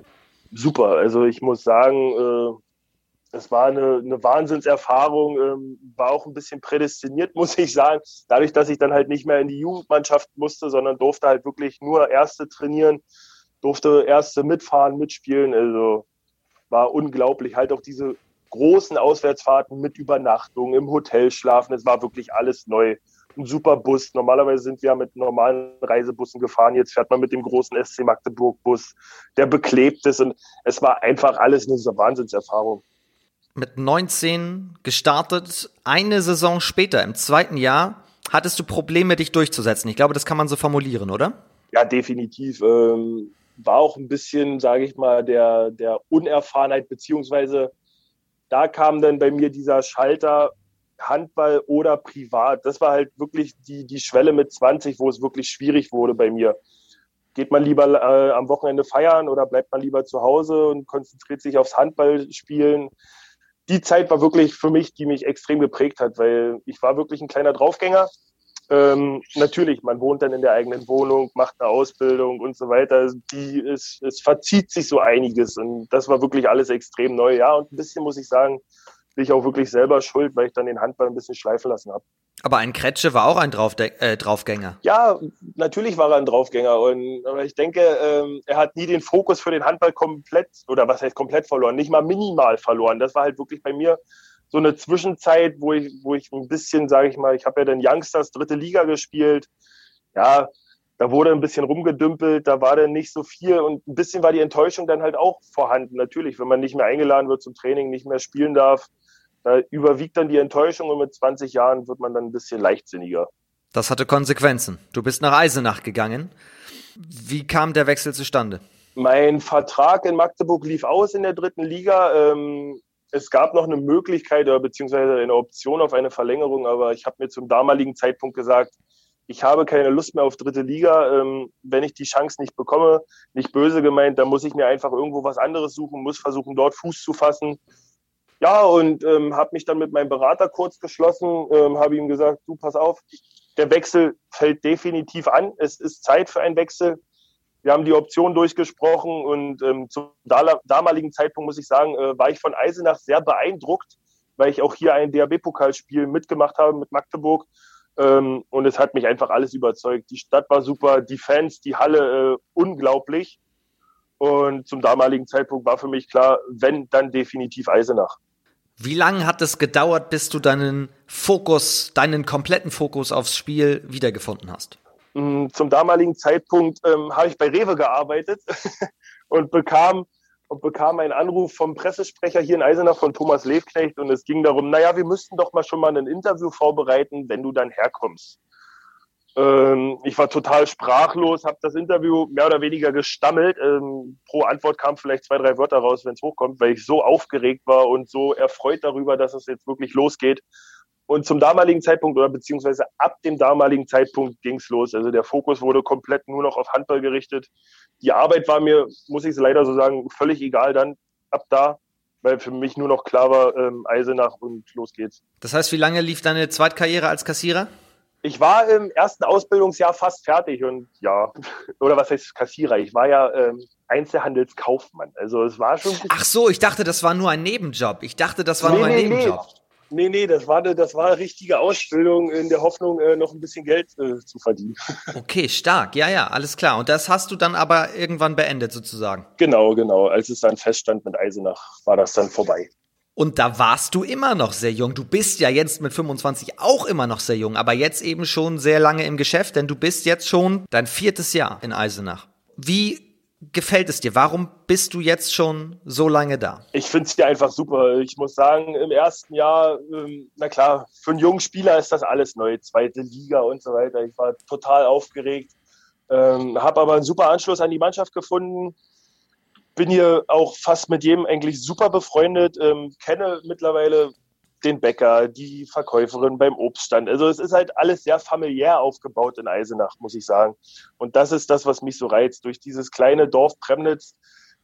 Super. Also ich muss sagen, äh, es war eine, eine Wahnsinnserfahrung, ähm, war auch ein bisschen prädestiniert, muss ich sagen. Dadurch, dass ich dann halt nicht mehr in die Jugendmannschaft musste, sondern durfte halt wirklich nur Erste trainieren, durfte Erste mitfahren, mitspielen. Also war unglaublich. Halt auch diese großen Auswärtsfahrten mit Übernachtung, im Hotel schlafen. Es war wirklich alles neu. Ein super Bus. Normalerweise sind wir ja mit normalen Reisebussen gefahren. Jetzt fährt man mit dem großen SC Magdeburg Bus, der beklebt ist. Und es war einfach alles eine Wahnsinnserfahrung. Mit 19 gestartet, eine Saison später, im zweiten Jahr, hattest du Probleme, dich durchzusetzen. Ich glaube, das kann man so formulieren, oder? Ja, definitiv. Ähm, war auch ein bisschen, sage ich mal, der, der Unerfahrenheit beziehungsweise da kam dann bei mir dieser Schalter Handball oder privat. Das war halt wirklich die, die Schwelle mit 20, wo es wirklich schwierig wurde bei mir. Geht man lieber äh, am Wochenende feiern oder bleibt man lieber zu Hause und konzentriert sich aufs Handballspielen? Die Zeit war wirklich für mich, die mich extrem geprägt hat, weil ich war wirklich ein kleiner Draufgänger. Ähm, natürlich, man wohnt dann in der eigenen Wohnung, macht eine Ausbildung und so weiter. Die, es, es verzieht sich so einiges und das war wirklich alles extrem neu. Ja, und ein bisschen muss ich sagen, bin ich auch wirklich selber schuld, weil ich dann den Handball ein bisschen schleifen lassen habe. Aber ein Kretsche war auch ein Draufde äh, Draufgänger. Ja, natürlich war er ein Draufgänger. Und, aber ich denke, ähm, er hat nie den Fokus für den Handball komplett, oder was heißt komplett verloren, nicht mal minimal verloren. Das war halt wirklich bei mir so eine Zwischenzeit, wo ich, wo ich ein bisschen, sage ich mal, ich habe ja dann Youngsters dritte Liga gespielt. Ja, da wurde ein bisschen rumgedümpelt, da war dann nicht so viel und ein bisschen war die Enttäuschung dann halt auch vorhanden. Natürlich, wenn man nicht mehr eingeladen wird zum Training, nicht mehr spielen darf, da überwiegt dann die Enttäuschung und mit 20 Jahren wird man dann ein bisschen leichtsinniger. Das hatte Konsequenzen. Du bist nach Eisenach gegangen. Wie kam der Wechsel zustande? Mein Vertrag in Magdeburg lief aus in der dritten Liga. Ähm, es gab noch eine Möglichkeit oder beziehungsweise eine Option auf eine Verlängerung, aber ich habe mir zum damaligen Zeitpunkt gesagt, ich habe keine Lust mehr auf dritte Liga. Ähm, wenn ich die Chance nicht bekomme, nicht böse gemeint, dann muss ich mir einfach irgendwo was anderes suchen, muss versuchen, dort Fuß zu fassen. Ja, und ähm, habe mich dann mit meinem Berater kurz geschlossen, ähm, habe ihm gesagt, du pass auf, der Wechsel fällt definitiv an. Es ist Zeit für einen Wechsel. Wir haben die Option durchgesprochen und ähm, zum damaligen Zeitpunkt, muss ich sagen, äh, war ich von Eisenach sehr beeindruckt, weil ich auch hier ein DAB-Pokalspiel mitgemacht habe mit Magdeburg. Ähm, und es hat mich einfach alles überzeugt. Die Stadt war super, die Fans, die Halle äh, unglaublich. Und zum damaligen Zeitpunkt war für mich klar, wenn, dann definitiv Eisenach. Wie lange hat es gedauert, bis du deinen Fokus, deinen kompletten Fokus aufs Spiel wiedergefunden hast? Mm, zum damaligen Zeitpunkt ähm, habe ich bei Rewe gearbeitet und bekam und bekam einen Anruf vom Pressesprecher hier in Eisenach von Thomas Levknecht und es ging darum, naja, wir müssten doch mal schon mal ein Interview vorbereiten, wenn du dann herkommst. Ähm, ich war total sprachlos, habe das Interview mehr oder weniger gestammelt. Ähm, pro Antwort kam vielleicht zwei, drei Wörter raus, wenn es hochkommt, weil ich so aufgeregt war und so erfreut darüber, dass es jetzt wirklich losgeht. Und zum damaligen Zeitpunkt oder beziehungsweise ab dem damaligen Zeitpunkt ging es los. Also der Fokus wurde komplett nur noch auf Handball gerichtet. Die Arbeit war mir, muss ich leider so sagen, völlig egal dann ab da, weil für mich nur noch klar war, ähm, Eisenach und los geht's. Das heißt, wie lange lief deine Zweitkarriere als Kassierer? Ich war im ersten Ausbildungsjahr fast fertig und ja, oder was heißt Kassierer? Ich war ja ähm, Einzelhandelskaufmann. Also es war schon. Ach so, ich dachte, das war nur ein Nebenjob. Ich dachte, das war nee, nur ein nee, Nebenjob. Nee. Nee, nee, das war eine, das war eine richtige Ausbildung in der Hoffnung, äh, noch ein bisschen Geld äh, zu verdienen. Okay, stark. Ja, ja, alles klar. Und das hast du dann aber irgendwann beendet sozusagen. Genau, genau. Als es dann feststand mit Eisenach, war das dann vorbei. Und da warst du immer noch sehr jung. Du bist ja jetzt mit 25 auch immer noch sehr jung, aber jetzt eben schon sehr lange im Geschäft, denn du bist jetzt schon dein viertes Jahr in Eisenach. Wie gefällt es dir? Warum bist du jetzt schon so lange da? Ich finde es dir einfach super. Ich muss sagen, im ersten Jahr, ähm, na klar, für einen jungen Spieler ist das alles neu, zweite Liga und so weiter. Ich war total aufgeregt, ähm, habe aber einen super Anschluss an die Mannschaft gefunden. Bin hier auch fast mit jedem eigentlich super befreundet, ähm, kenne mittlerweile den Bäcker, die Verkäuferin beim Obststand. Also es ist halt alles sehr familiär aufgebaut in Eisenach, muss ich sagen. Und das ist das, was mich so reizt. Durch dieses kleine Dorf Premnitz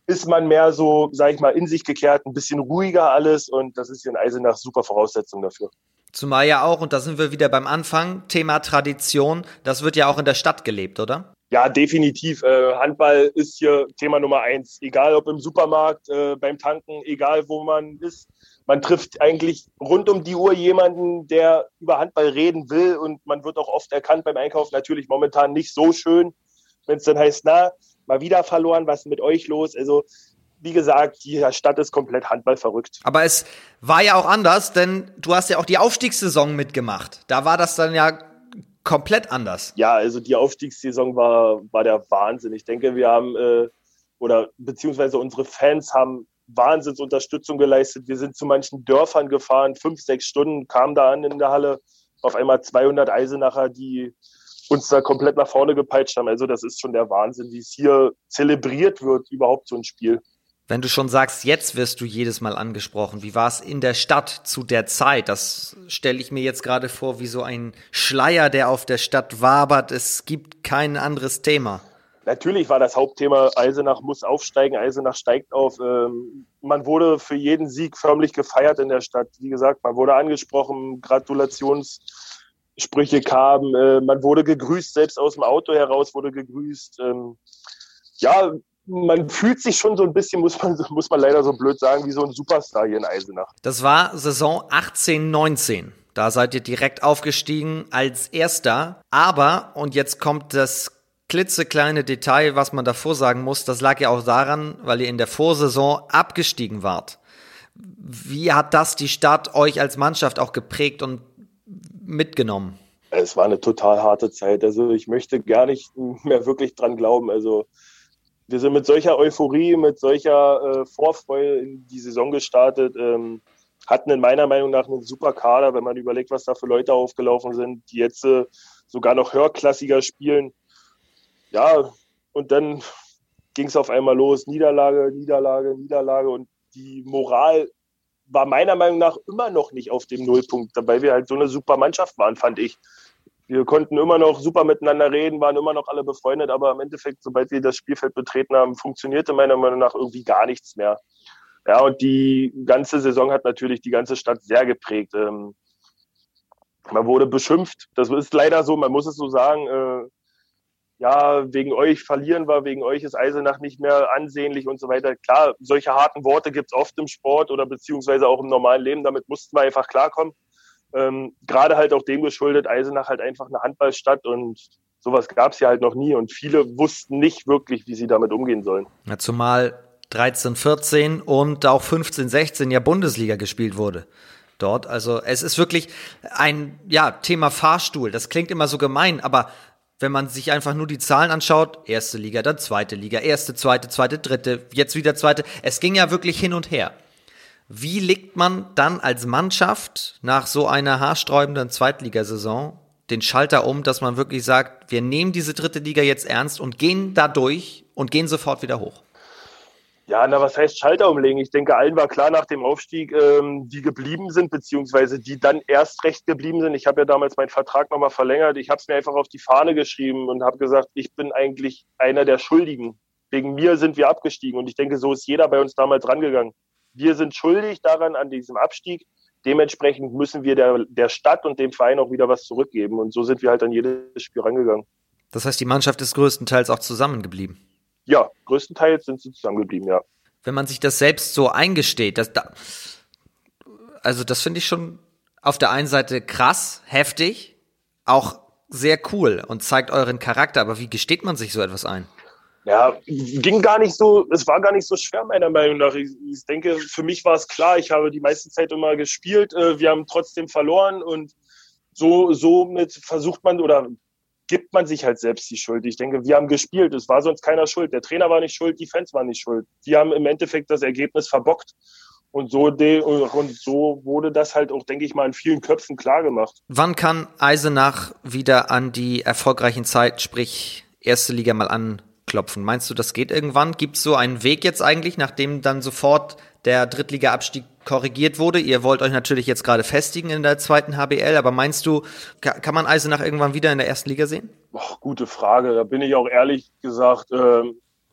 ist man mehr so, sag ich mal, in sich gekehrt, ein bisschen ruhiger alles und das ist hier in Eisenach super Voraussetzung dafür. Zumal ja auch, und da sind wir wieder beim Anfang, Thema Tradition, das wird ja auch in der Stadt gelebt, oder? Ja, definitiv. Äh, Handball ist hier Thema Nummer eins. Egal ob im Supermarkt, äh, beim Tanken, egal wo man ist man trifft eigentlich rund um die Uhr jemanden, der über Handball reden will und man wird auch oft erkannt beim Einkaufen. Natürlich momentan nicht so schön, wenn es dann heißt, na, mal wieder verloren, was ist mit euch los? Also wie gesagt, die Stadt ist komplett Handball verrückt. Aber es war ja auch anders, denn du hast ja auch die Aufstiegssaison mitgemacht. Da war das dann ja komplett anders. Ja, also die Aufstiegssaison war, war der Wahnsinn. Ich denke, wir haben, äh, oder beziehungsweise unsere Fans haben Wahnsinnsunterstützung geleistet. Wir sind zu manchen Dörfern gefahren, fünf, sechs Stunden, kamen da an in der Halle, auf einmal 200 Eisenacher, die uns da komplett nach vorne gepeitscht haben. Also das ist schon der Wahnsinn, wie es hier zelebriert wird, überhaupt so ein Spiel. Wenn du schon sagst, jetzt wirst du jedes Mal angesprochen, wie war es in der Stadt zu der Zeit? Das stelle ich mir jetzt gerade vor wie so ein Schleier, der auf der Stadt wabert. Es gibt kein anderes Thema. Natürlich war das Hauptthema, Eisenach muss aufsteigen, Eisenach steigt auf. Ähm, man wurde für jeden Sieg förmlich gefeiert in der Stadt. Wie gesagt, man wurde angesprochen, Gratulationssprüche kamen, äh, man wurde gegrüßt, selbst aus dem Auto heraus wurde gegrüßt. Ähm, ja, man fühlt sich schon so ein bisschen, muss man, muss man leider so blöd sagen, wie so ein Superstar hier in Eisenach. Das war Saison 18, 19. Da seid ihr direkt aufgestiegen als Erster. Aber, und jetzt kommt das klitzekleine Detail, was man davor sagen muss, das lag ja auch daran, weil ihr in der Vorsaison abgestiegen wart. Wie hat das die Stadt euch als Mannschaft auch geprägt und mitgenommen? Es war eine total harte Zeit. Also ich möchte gar nicht mehr wirklich dran glauben. Also wir sind mit solcher Euphorie, mit solcher äh, Vorfreude in die Saison gestartet. Ähm, hatten in meiner Meinung nach einen super Kader, wenn man überlegt, was da für Leute aufgelaufen sind, die jetzt äh, sogar noch höherklassiger spielen ja, und dann ging es auf einmal los, Niederlage, Niederlage, Niederlage und die Moral war meiner Meinung nach immer noch nicht auf dem Nullpunkt, dabei wir halt so eine super Mannschaft waren, fand ich. Wir konnten immer noch super miteinander reden, waren immer noch alle befreundet, aber im Endeffekt, sobald wir das Spielfeld betreten haben, funktionierte meiner Meinung nach irgendwie gar nichts mehr. Ja, und die ganze Saison hat natürlich die ganze Stadt sehr geprägt. Ähm, man wurde beschimpft, das ist leider so, man muss es so sagen. Ja, wegen euch verlieren wir, wegen euch ist Eisenach nicht mehr ansehnlich und so weiter. Klar, solche harten Worte gibt's oft im Sport oder beziehungsweise auch im normalen Leben. Damit mussten wir einfach klarkommen. Ähm, Gerade halt auch dem geschuldet, Eisenach halt einfach eine Handballstadt und sowas gab's ja halt noch nie und viele wussten nicht wirklich, wie sie damit umgehen sollen. Ja, zumal 13, 14 und auch 15, 16 ja Bundesliga gespielt wurde dort. Also es ist wirklich ein ja, Thema Fahrstuhl. Das klingt immer so gemein, aber wenn man sich einfach nur die Zahlen anschaut, erste Liga, dann zweite Liga, erste, zweite, zweite, dritte, jetzt wieder zweite. Es ging ja wirklich hin und her. Wie legt man dann als Mannschaft nach so einer haarsträubenden Zweitligasaison den Schalter um, dass man wirklich sagt, wir nehmen diese dritte Liga jetzt ernst und gehen da durch und gehen sofort wieder hoch? Ja, na, was heißt Schalter umlegen? Ich denke, allen war klar nach dem Aufstieg, ähm, die geblieben sind, beziehungsweise die dann erst recht geblieben sind. Ich habe ja damals meinen Vertrag nochmal verlängert. Ich habe es mir einfach auf die Fahne geschrieben und habe gesagt, ich bin eigentlich einer der Schuldigen. Wegen mir sind wir abgestiegen. Und ich denke, so ist jeder bei uns damals rangegangen. Wir sind schuldig daran, an diesem Abstieg. Dementsprechend müssen wir der, der Stadt und dem Verein auch wieder was zurückgeben. Und so sind wir halt an jedes Spiel rangegangen. Das heißt, die Mannschaft ist größtenteils auch zusammengeblieben. Ja, größtenteils sind sie zusammengeblieben, ja. Wenn man sich das selbst so eingesteht, dass da, also das finde ich schon auf der einen Seite krass, heftig, auch sehr cool und zeigt euren Charakter, aber wie gesteht man sich so etwas ein? Ja, ging gar nicht so, es war gar nicht so schwer, meiner Meinung nach. Ich, ich denke, für mich war es klar, ich habe die meiste Zeit immer gespielt, äh, wir haben trotzdem verloren und so, somit versucht man oder gibt man sich halt selbst die Schuld. Ich denke, wir haben gespielt, es war sonst keiner schuld. Der Trainer war nicht schuld, die Fans waren nicht schuld. Wir haben im Endeffekt das Ergebnis verbockt. Und so, und so wurde das halt auch, denke ich mal, in vielen Köpfen klar gemacht. Wann kann Eisenach wieder an die erfolgreichen Zeit, sprich erste Liga mal anklopfen? Meinst du, das geht irgendwann? Gibt es so einen Weg jetzt eigentlich, nachdem dann sofort der Drittliga-Abstieg korrigiert wurde. Ihr wollt euch natürlich jetzt gerade festigen in der zweiten HBL, aber meinst du, kann man Eisenach irgendwann wieder in der ersten Liga sehen? Boah, gute Frage. Da bin ich auch ehrlich gesagt äh,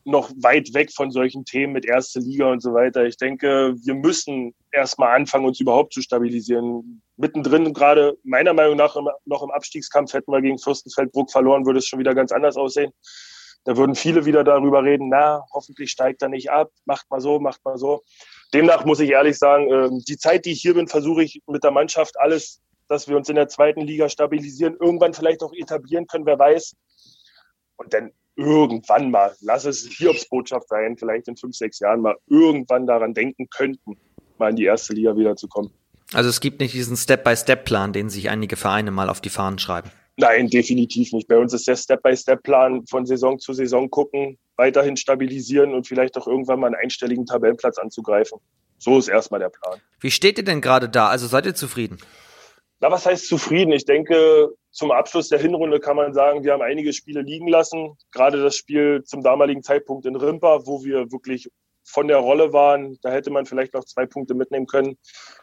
noch weit weg von solchen Themen mit erste Liga und so weiter. Ich denke, wir müssen erstmal anfangen, uns überhaupt zu stabilisieren. Mittendrin gerade meiner Meinung nach noch im Abstiegskampf hätten wir gegen Fürstenfeldbruck verloren, würde es schon wieder ganz anders aussehen. Da würden viele wieder darüber reden, na, hoffentlich steigt er nicht ab, macht mal so, macht mal so. Demnach muss ich ehrlich sagen, ähm, die Zeit, die ich hier bin, versuche ich mit der Mannschaft alles, dass wir uns in der zweiten Liga stabilisieren, irgendwann vielleicht auch etablieren können, wer weiß. Und dann irgendwann mal, lass es Hiobs-Botschaft sein, vielleicht in fünf, sechs Jahren mal irgendwann daran denken könnten, mal in die erste Liga wiederzukommen. Also es gibt nicht diesen Step-by-Step-Plan, den sich einige Vereine mal auf die Fahnen schreiben. Nein, definitiv nicht. Bei uns ist der Step-by-Step-Plan von Saison zu Saison gucken, weiterhin stabilisieren und vielleicht auch irgendwann mal einen einstelligen Tabellenplatz anzugreifen. So ist erstmal der Plan. Wie steht ihr denn gerade da? Also seid ihr zufrieden? Na, was heißt zufrieden? Ich denke, zum Abschluss der Hinrunde kann man sagen, wir haben einige Spiele liegen lassen. Gerade das Spiel zum damaligen Zeitpunkt in Rimpa, wo wir wirklich von der Rolle waren. Da hätte man vielleicht noch zwei Punkte mitnehmen können.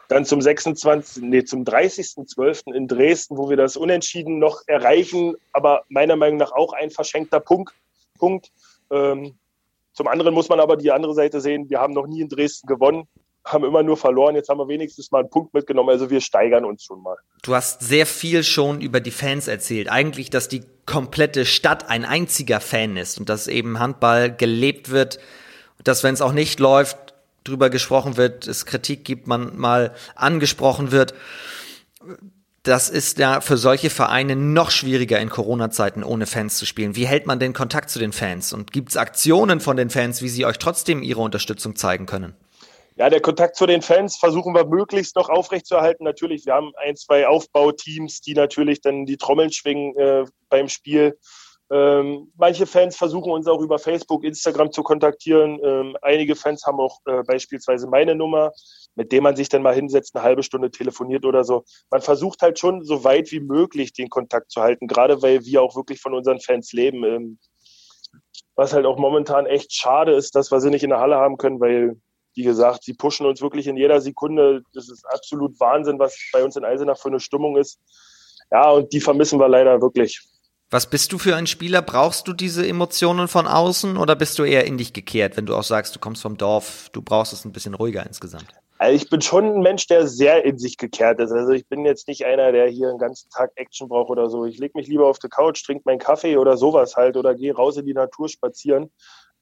Dann zum 26., nee, zum 30.12. in Dresden, wo wir das Unentschieden noch erreichen, aber meiner Meinung nach auch ein verschenkter Punkt. Punkt. Ähm, zum anderen muss man aber die andere Seite sehen, wir haben noch nie in Dresden gewonnen, haben immer nur verloren. Jetzt haben wir wenigstens mal einen Punkt mitgenommen. Also wir steigern uns schon mal. Du hast sehr viel schon über die Fans erzählt. Eigentlich, dass die komplette Stadt ein einziger Fan ist und dass eben Handball gelebt wird dass wenn es auch nicht läuft, drüber gesprochen wird, es Kritik gibt, man mal angesprochen wird. Das ist ja für solche Vereine noch schwieriger in Corona-Zeiten ohne Fans zu spielen. Wie hält man den Kontakt zu den Fans? Und gibt es Aktionen von den Fans, wie sie euch trotzdem ihre Unterstützung zeigen können? Ja, der Kontakt zu den Fans versuchen wir möglichst noch aufrechtzuerhalten. Natürlich, wir haben ein, zwei Aufbauteams, die natürlich dann die Trommeln schwingen äh, beim Spiel. Ähm, manche Fans versuchen uns auch über Facebook, Instagram zu kontaktieren. Ähm, einige Fans haben auch äh, beispielsweise meine Nummer, mit dem man sich dann mal hinsetzt, eine halbe Stunde telefoniert oder so. Man versucht halt schon so weit wie möglich den Kontakt zu halten, gerade weil wir auch wirklich von unseren Fans leben. Ähm, was halt auch momentan echt schade ist, dass wir sie nicht in der Halle haben können, weil, wie gesagt, sie pushen uns wirklich in jeder Sekunde. Das ist absolut Wahnsinn, was bei uns in Eisenach für eine Stimmung ist. Ja, und die vermissen wir leider wirklich. Was bist du für ein Spieler? Brauchst du diese Emotionen von außen oder bist du eher in dich gekehrt, wenn du auch sagst, du kommst vom Dorf, du brauchst es ein bisschen ruhiger insgesamt? Also ich bin schon ein Mensch, der sehr in sich gekehrt ist. Also ich bin jetzt nicht einer, der hier den ganzen Tag Action braucht oder so. Ich lege mich lieber auf die Couch, trinke meinen Kaffee oder sowas halt oder gehe raus in die Natur spazieren.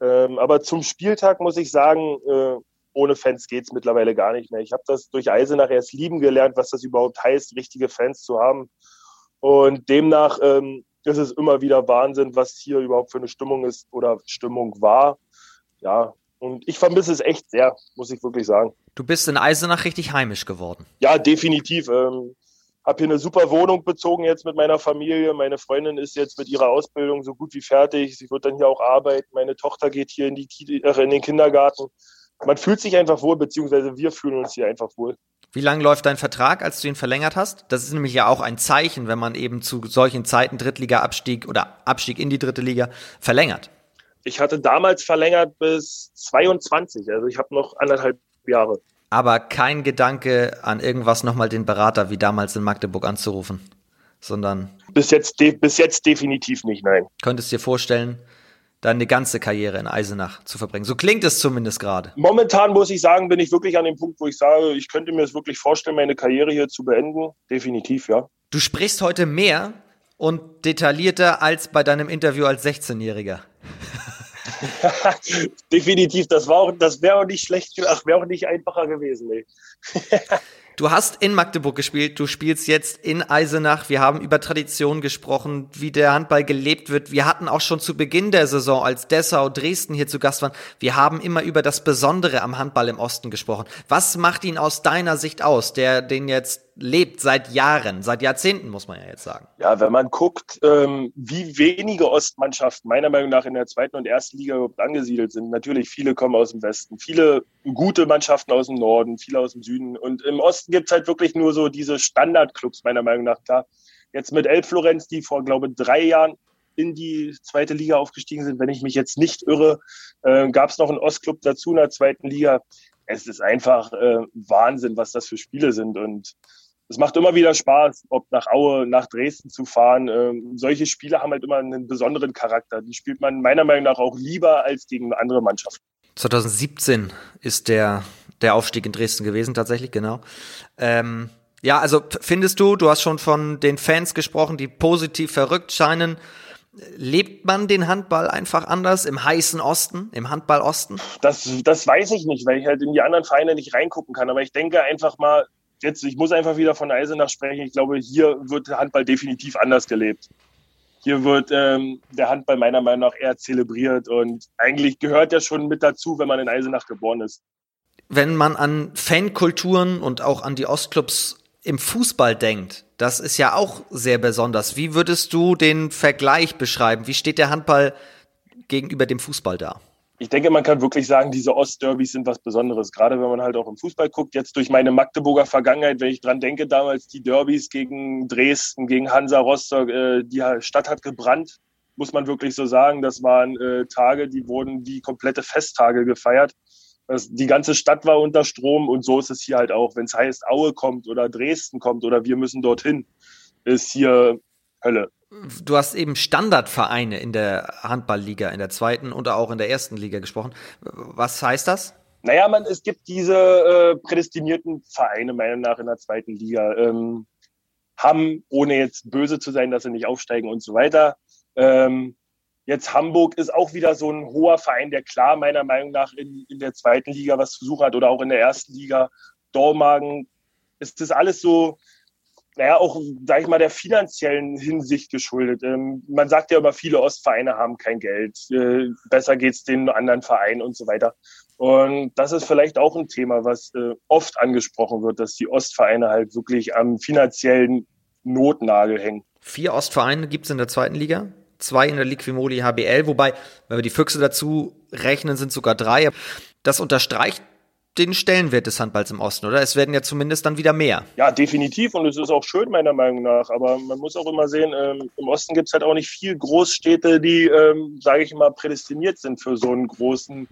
Ähm, aber zum Spieltag muss ich sagen, äh, ohne Fans geht es mittlerweile gar nicht mehr. Ich habe das durch Eisenach erst lieben gelernt, was das überhaupt heißt, richtige Fans zu haben. Und demnach ähm, es ist immer wieder Wahnsinn, was hier überhaupt für eine Stimmung ist oder Stimmung war. Ja, und ich vermisse es echt sehr, muss ich wirklich sagen. Du bist in Eisenach richtig heimisch geworden. Ja, definitiv. Ähm, habe hier eine super Wohnung bezogen jetzt mit meiner Familie. Meine Freundin ist jetzt mit ihrer Ausbildung so gut wie fertig. Sie wird dann hier auch arbeiten. Meine Tochter geht hier in, die, äh, in den Kindergarten. Man fühlt sich einfach wohl, beziehungsweise wir fühlen uns hier einfach wohl. Wie lange läuft dein Vertrag, als du ihn verlängert hast? Das ist nämlich ja auch ein Zeichen, wenn man eben zu solchen Zeiten Drittliga-Abstieg oder Abstieg in die dritte Liga verlängert. Ich hatte damals verlängert bis 22, also ich habe noch anderthalb Jahre. Aber kein Gedanke an irgendwas nochmal den Berater wie damals in Magdeburg anzurufen, sondern. Bis jetzt, bis jetzt definitiv nicht, nein. Könntest du dir vorstellen, deine ganze Karriere in Eisenach zu verbringen. So klingt es zumindest gerade. Momentan muss ich sagen, bin ich wirklich an dem Punkt, wo ich sage, ich könnte mir es wirklich vorstellen, meine Karriere hier zu beenden. Definitiv, ja. Du sprichst heute mehr und detaillierter als bei deinem Interview als 16-Jähriger. Definitiv, das war auch, das wäre auch nicht schlecht, wäre auch nicht einfacher gewesen, nee. Du hast in Magdeburg gespielt, du spielst jetzt in Eisenach. Wir haben über Tradition gesprochen, wie der Handball gelebt wird. Wir hatten auch schon zu Beginn der Saison, als Dessau, Dresden hier zu Gast waren, wir haben immer über das Besondere am Handball im Osten gesprochen. Was macht ihn aus deiner Sicht aus, der den jetzt lebt seit Jahren, seit Jahrzehnten, muss man ja jetzt sagen. Ja, wenn man guckt, ähm, wie wenige Ostmannschaften meiner Meinung nach in der zweiten und ersten Liga überhaupt angesiedelt sind. Natürlich, viele kommen aus dem Westen, viele gute Mannschaften aus dem Norden, viele aus dem Süden. Und im Osten gibt's halt wirklich nur so diese Standardclubs, meiner Meinung nach. Klar, jetzt mit Elbflorenz, die vor, glaube ich, drei Jahren in die zweite Liga aufgestiegen sind, wenn ich mich jetzt nicht irre, äh, gab es noch einen Ostclub dazu in der zweiten Liga. Es ist einfach äh, Wahnsinn, was das für Spiele sind. Und es macht immer wieder Spaß, ob nach Aue, nach Dresden zu fahren. Ähm, solche Spiele haben halt immer einen besonderen Charakter. Die spielt man meiner Meinung nach auch lieber als gegen andere Mannschaften. 2017 ist der, der Aufstieg in Dresden gewesen, tatsächlich, genau. Ähm, ja, also findest du, du hast schon von den Fans gesprochen, die positiv verrückt scheinen. Lebt man den Handball einfach anders im heißen Osten, im Handball Osten? Das, das weiß ich nicht, weil ich halt in die anderen Vereine nicht reingucken kann. Aber ich denke einfach mal, jetzt, ich muss einfach wieder von Eisenach sprechen. Ich glaube, hier wird der Handball definitiv anders gelebt. Hier wird ähm, der Handball meiner Meinung nach eher zelebriert und eigentlich gehört er schon mit dazu, wenn man in Eisenach geboren ist. Wenn man an Fankulturen und auch an die Ostclubs im Fußball denkt, das ist ja auch sehr besonders. Wie würdest du den Vergleich beschreiben? Wie steht der Handball gegenüber dem Fußball da? Ich denke, man kann wirklich sagen, diese Ostderbys sind was Besonderes. Gerade wenn man halt auch im Fußball guckt. Jetzt durch meine Magdeburger Vergangenheit, wenn ich dran denke, damals die Derbys gegen Dresden, gegen Hansa Rostock, äh, die Stadt hat gebrannt, muss man wirklich so sagen. Das waren äh, Tage, die wurden wie komplette Festtage gefeiert. Das, die ganze Stadt war unter Strom und so ist es hier halt auch. Wenn es heißt, Aue kommt oder Dresden kommt oder wir müssen dorthin, ist hier Hölle du hast eben Standardvereine in der Handballliga, in der zweiten und auch in der ersten Liga gesprochen. Was heißt das? Naja, man, es gibt diese äh, prädestinierten Vereine, meiner Meinung nach, in der zweiten Liga. Ähm, haben, ohne jetzt böse zu sein, dass sie nicht aufsteigen und so weiter. Ähm, jetzt Hamburg ist auch wieder so ein hoher Verein, der klar meiner Meinung nach in, in der zweiten Liga was zu suchen hat oder auch in der ersten Liga. Dormagen, ist das alles so, naja, auch, sag ich mal, der finanziellen Hinsicht geschuldet. Ähm, man sagt ja immer, viele Ostvereine haben kein Geld. Äh, besser geht's den anderen Vereinen und so weiter. Und das ist vielleicht auch ein Thema, was äh, oft angesprochen wird, dass die Ostvereine halt wirklich am finanziellen Notnagel hängen. Vier Ostvereine gibt's in der zweiten Liga, zwei in der Liquimoli HBL, wobei, wenn wir die Füchse dazu rechnen, sind sogar drei. Das unterstreicht den Stellenwert des Handballs im Osten, oder? Es werden ja zumindest dann wieder mehr. Ja, definitiv. Und es ist auch schön, meiner Meinung nach. Aber man muss auch immer sehen, ähm, im Osten gibt es halt auch nicht viel Großstädte, die, ähm, sage ich mal, prädestiniert sind für so einen großen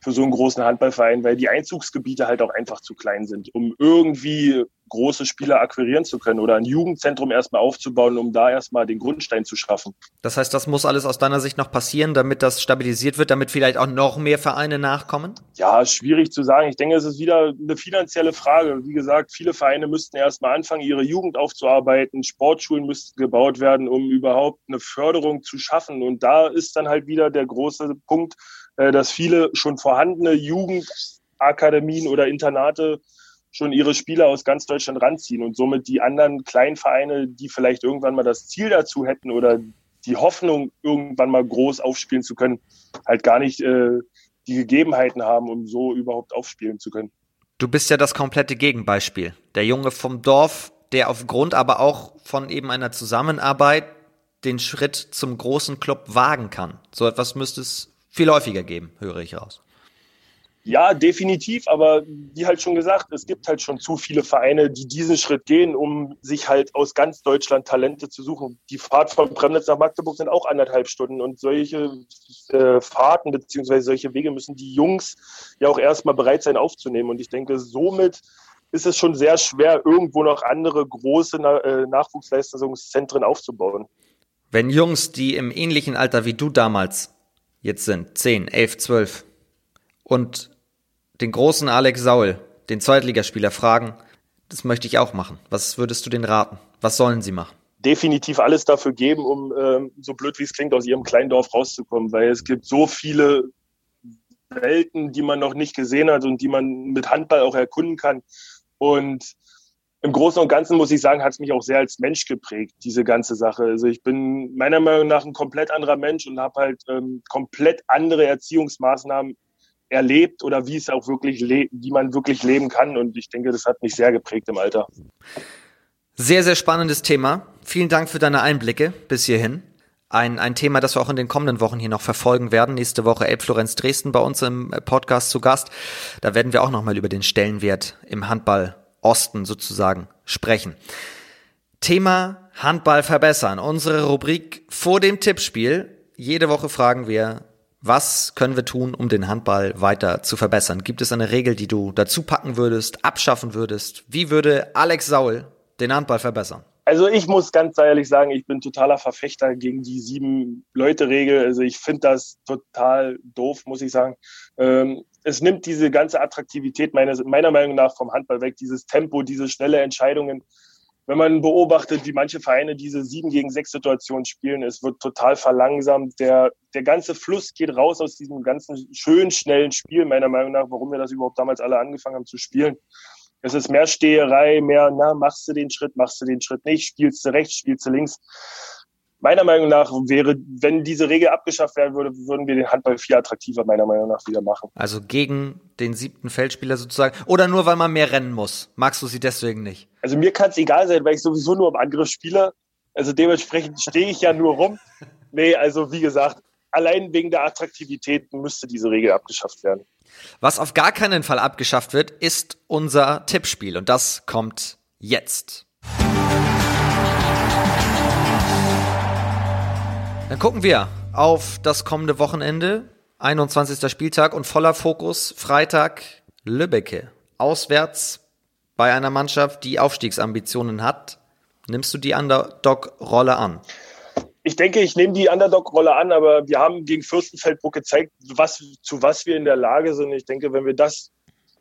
für so einen großen Handballverein, weil die Einzugsgebiete halt auch einfach zu klein sind, um irgendwie große Spieler akquirieren zu können oder ein Jugendzentrum erstmal aufzubauen, um da erstmal den Grundstein zu schaffen. Das heißt, das muss alles aus deiner Sicht noch passieren, damit das stabilisiert wird, damit vielleicht auch noch mehr Vereine nachkommen? Ja, schwierig zu sagen. Ich denke, es ist wieder eine finanzielle Frage. Wie gesagt, viele Vereine müssten erstmal anfangen, ihre Jugend aufzuarbeiten. Sportschulen müssten gebaut werden, um überhaupt eine Förderung zu schaffen. Und da ist dann halt wieder der große Punkt, dass viele schon vorhandene Jugendakademien oder Internate schon ihre Spieler aus ganz Deutschland ranziehen und somit die anderen kleinen Vereine, die vielleicht irgendwann mal das Ziel dazu hätten oder die Hoffnung, irgendwann mal groß aufspielen zu können, halt gar nicht äh, die Gegebenheiten haben, um so überhaupt aufspielen zu können. Du bist ja das komplette Gegenbeispiel. Der Junge vom Dorf, der aufgrund aber auch von eben einer Zusammenarbeit den Schritt zum großen Club wagen kann. So etwas müsste es viel häufiger geben, höre ich raus. Ja, definitiv, aber wie halt schon gesagt, es gibt halt schon zu viele Vereine, die diesen Schritt gehen, um sich halt aus ganz Deutschland Talente zu suchen. Die Fahrt von Premnitz nach Magdeburg sind auch anderthalb Stunden und solche äh, Fahrten beziehungsweise solche Wege müssen die Jungs ja auch erstmal bereit sein aufzunehmen. Und ich denke, somit ist es schon sehr schwer, irgendwo noch andere große Na äh, Nachwuchsleistungszentren aufzubauen. Wenn Jungs, die im ähnlichen Alter wie du damals jetzt sind, 10, 11, 12, und den großen Alex Saul, den Zweitligaspieler, fragen, das möchte ich auch machen. Was würdest du denen raten? Was sollen sie machen? Definitiv alles dafür geben, um ähm, so blöd wie es klingt, aus ihrem kleinen Dorf rauszukommen, weil es gibt so viele Welten, die man noch nicht gesehen hat und die man mit Handball auch erkunden kann. Und im Großen und Ganzen muss ich sagen, hat es mich auch sehr als Mensch geprägt, diese ganze Sache. Also ich bin meiner Meinung nach ein komplett anderer Mensch und habe halt ähm, komplett andere Erziehungsmaßnahmen erlebt oder wie es auch wirklich, wie man wirklich leben kann. Und ich denke, das hat mich sehr geprägt im Alter. Sehr, sehr spannendes Thema. Vielen Dank für deine Einblicke bis hierhin. Ein, ein Thema, das wir auch in den kommenden Wochen hier noch verfolgen werden. Nächste Woche Elbflorenz Dresden bei uns im Podcast zu Gast. Da werden wir auch nochmal über den Stellenwert im Handball Osten sozusagen sprechen. Thema Handball verbessern. Unsere Rubrik vor dem Tippspiel. Jede Woche fragen wir, was können wir tun, um den Handball weiter zu verbessern? Gibt es eine Regel, die du dazu packen würdest, abschaffen würdest? Wie würde Alex Saul den Handball verbessern? Also ich muss ganz ehrlich sagen, ich bin totaler Verfechter gegen die sieben Leute-Regel. Also ich finde das total doof, muss ich sagen. Ähm, es nimmt diese ganze Attraktivität meines, meiner Meinung nach vom Handball weg, dieses Tempo, diese schnelle Entscheidungen wenn man beobachtet, wie manche Vereine diese sieben gegen sechs Situation spielen, es wird total verlangsamt. Der, der ganze Fluss geht raus aus diesem ganzen schönen, schnellen Spiel, meiner Meinung nach, warum wir das überhaupt damals alle angefangen haben zu spielen. Es ist mehr Steherei, mehr, na, machst du den Schritt, machst du den Schritt nicht, spielst du rechts, spielst du links meiner Meinung nach wäre, wenn diese Regel abgeschafft werden würde, würden wir den Handball viel attraktiver meiner Meinung nach wieder machen. Also gegen den siebten Feldspieler sozusagen. Oder nur weil man mehr rennen muss. Magst du sie deswegen nicht? Also mir kann es egal sein, weil ich sowieso nur im Angriff spiele. Also dementsprechend stehe ich ja nur rum. Nee, also wie gesagt, allein wegen der Attraktivität müsste diese Regel abgeschafft werden. Was auf gar keinen Fall abgeschafft wird, ist unser Tippspiel. Und das kommt jetzt. Dann gucken wir auf das kommende Wochenende, 21. Spieltag und voller Fokus Freitag Lübbecke. Auswärts bei einer Mannschaft, die Aufstiegsambitionen hat. Nimmst du die Underdog-Rolle an? Ich denke, ich nehme die Underdog-Rolle an, aber wir haben gegen Fürstenfeldbruck gezeigt, was, zu was wir in der Lage sind. Ich denke, wenn wir das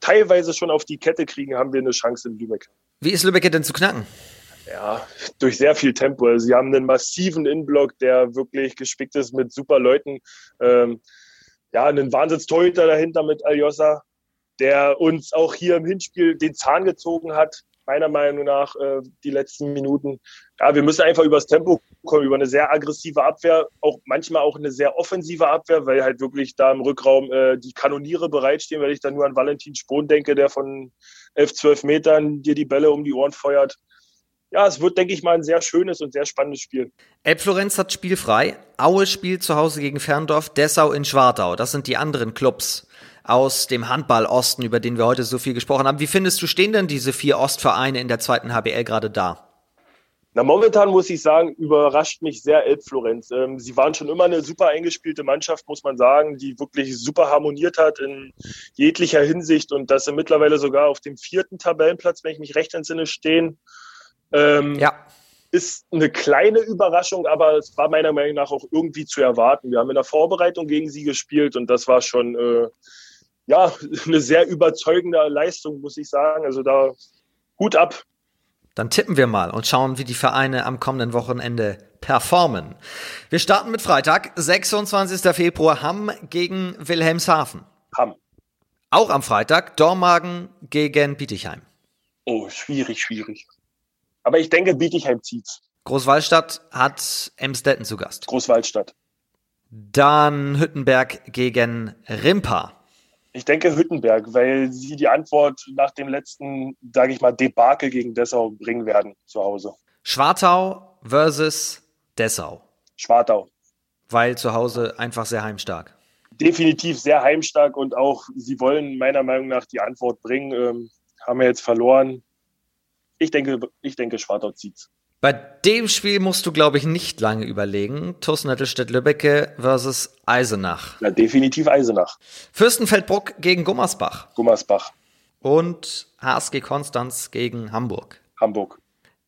teilweise schon auf die Kette kriegen, haben wir eine Chance in Lübeck. Wie ist Lübeck denn zu knacken? Ja, durch sehr viel Tempo. Also sie haben einen massiven Innenblock, der wirklich gespickt ist mit super Leuten. Ähm, ja, einen Wahnsinnstorhüter dahinter mit Aljosa, der uns auch hier im Hinspiel den Zahn gezogen hat, meiner Meinung nach, äh, die letzten Minuten. Ja, wir müssen einfach übers Tempo kommen, über eine sehr aggressive Abwehr, auch manchmal auch eine sehr offensive Abwehr, weil halt wirklich da im Rückraum äh, die Kanoniere bereitstehen, weil ich da nur an Valentin Spohn denke, der von 11, 12 Metern dir die Bälle um die Ohren feuert ja, es wird, denke ich mal, ein sehr schönes und sehr spannendes Spiel. Elbflorenz hat spielfrei. Aue spielt zu Hause gegen Ferndorf, Dessau in Schwartau. Das sind die anderen Clubs aus dem Handball Osten, über den wir heute so viel gesprochen haben. Wie findest du, stehen denn diese vier Ostvereine in der zweiten HBL gerade da? Na, momentan muss ich sagen, überrascht mich sehr Elbflorenz. Ähm, sie waren schon immer eine super eingespielte Mannschaft, muss man sagen, die wirklich super harmoniert hat in jeglicher Hinsicht und dass sie mittlerweile sogar auf dem vierten Tabellenplatz, wenn ich mich recht entsinne, stehen. Ähm, ja. Ist eine kleine Überraschung, aber es war meiner Meinung nach auch irgendwie zu erwarten. Wir haben in der Vorbereitung gegen sie gespielt und das war schon äh, ja, eine sehr überzeugende Leistung, muss ich sagen. Also da Hut ab. Dann tippen wir mal und schauen, wie die Vereine am kommenden Wochenende performen. Wir starten mit Freitag, 26. Februar, Hamm gegen Wilhelmshaven. Hamm. Auch am Freitag, Dormagen gegen Bietigheim. Oh, schwierig, schwierig. Aber ich denke, Bietigheim zieht's. Großwaldstadt hat Emstetten zu Gast. Großwaldstadt. Dann Hüttenberg gegen Rimpa. Ich denke Hüttenberg, weil sie die Antwort nach dem letzten, sage ich mal, Debakel gegen Dessau bringen werden zu Hause. Schwartau versus Dessau. Schwartau. Weil zu Hause einfach sehr heimstark. Definitiv sehr heimstark und auch sie wollen meiner Meinung nach die Antwort bringen. Ähm, haben wir jetzt verloren. Ich denke, ich denke, Schwartau zieht's. Bei dem Spiel musst du, glaube ich, nicht lange überlegen. TuS Nettelstedt-Lübbecke versus Eisenach. Ja, definitiv Eisenach. Fürstenfeldbruck gegen Gummersbach. Gummersbach. Und HSG Konstanz gegen Hamburg. Hamburg.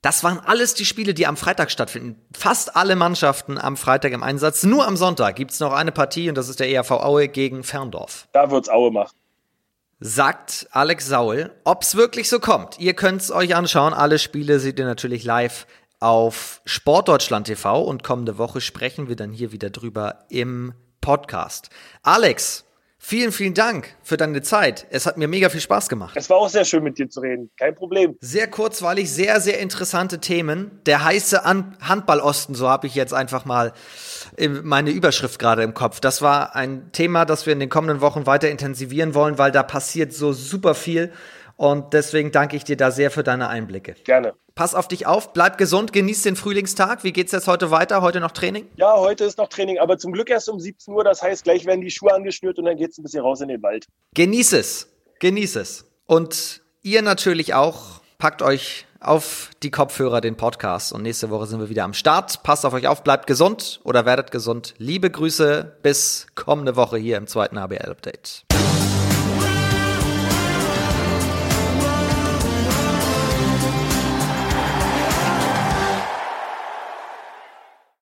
Das waren alles die Spiele, die am Freitag stattfinden. Fast alle Mannschaften am Freitag im Einsatz. Nur am Sonntag gibt es noch eine Partie und das ist der ERV Aue gegen Ferndorf. Da wird's Aue machen. Sagt Alex Saul, ob's wirklich so kommt. Ihr könnt's euch anschauen. Alle Spiele seht ihr natürlich live auf Sportdeutschland TV und kommende Woche sprechen wir dann hier wieder drüber im Podcast. Alex, Vielen, vielen Dank für deine Zeit. Es hat mir mega viel Spaß gemacht. Es war auch sehr schön, mit dir zu reden. Kein Problem. Sehr kurzweilig, sehr, sehr interessante Themen. Der heiße An Handballosten, so habe ich jetzt einfach mal meine Überschrift gerade im Kopf. Das war ein Thema, das wir in den kommenden Wochen weiter intensivieren wollen, weil da passiert so super viel. Und deswegen danke ich dir da sehr für deine Einblicke. Gerne. Pass auf dich auf, bleib gesund, genieß den Frühlingstag. Wie geht's jetzt heute weiter? Heute noch Training? Ja, heute ist noch Training, aber zum Glück erst um 17 Uhr. Das heißt, gleich werden die Schuhe angeschnürt und dann geht's ein bisschen raus in den Wald. Genieß es. Genieß es. Und ihr natürlich auch. Packt euch auf die Kopfhörer den Podcast und nächste Woche sind wir wieder am Start. Passt auf euch auf, bleibt gesund oder werdet gesund. Liebe Grüße bis kommende Woche hier im zweiten HBL Update.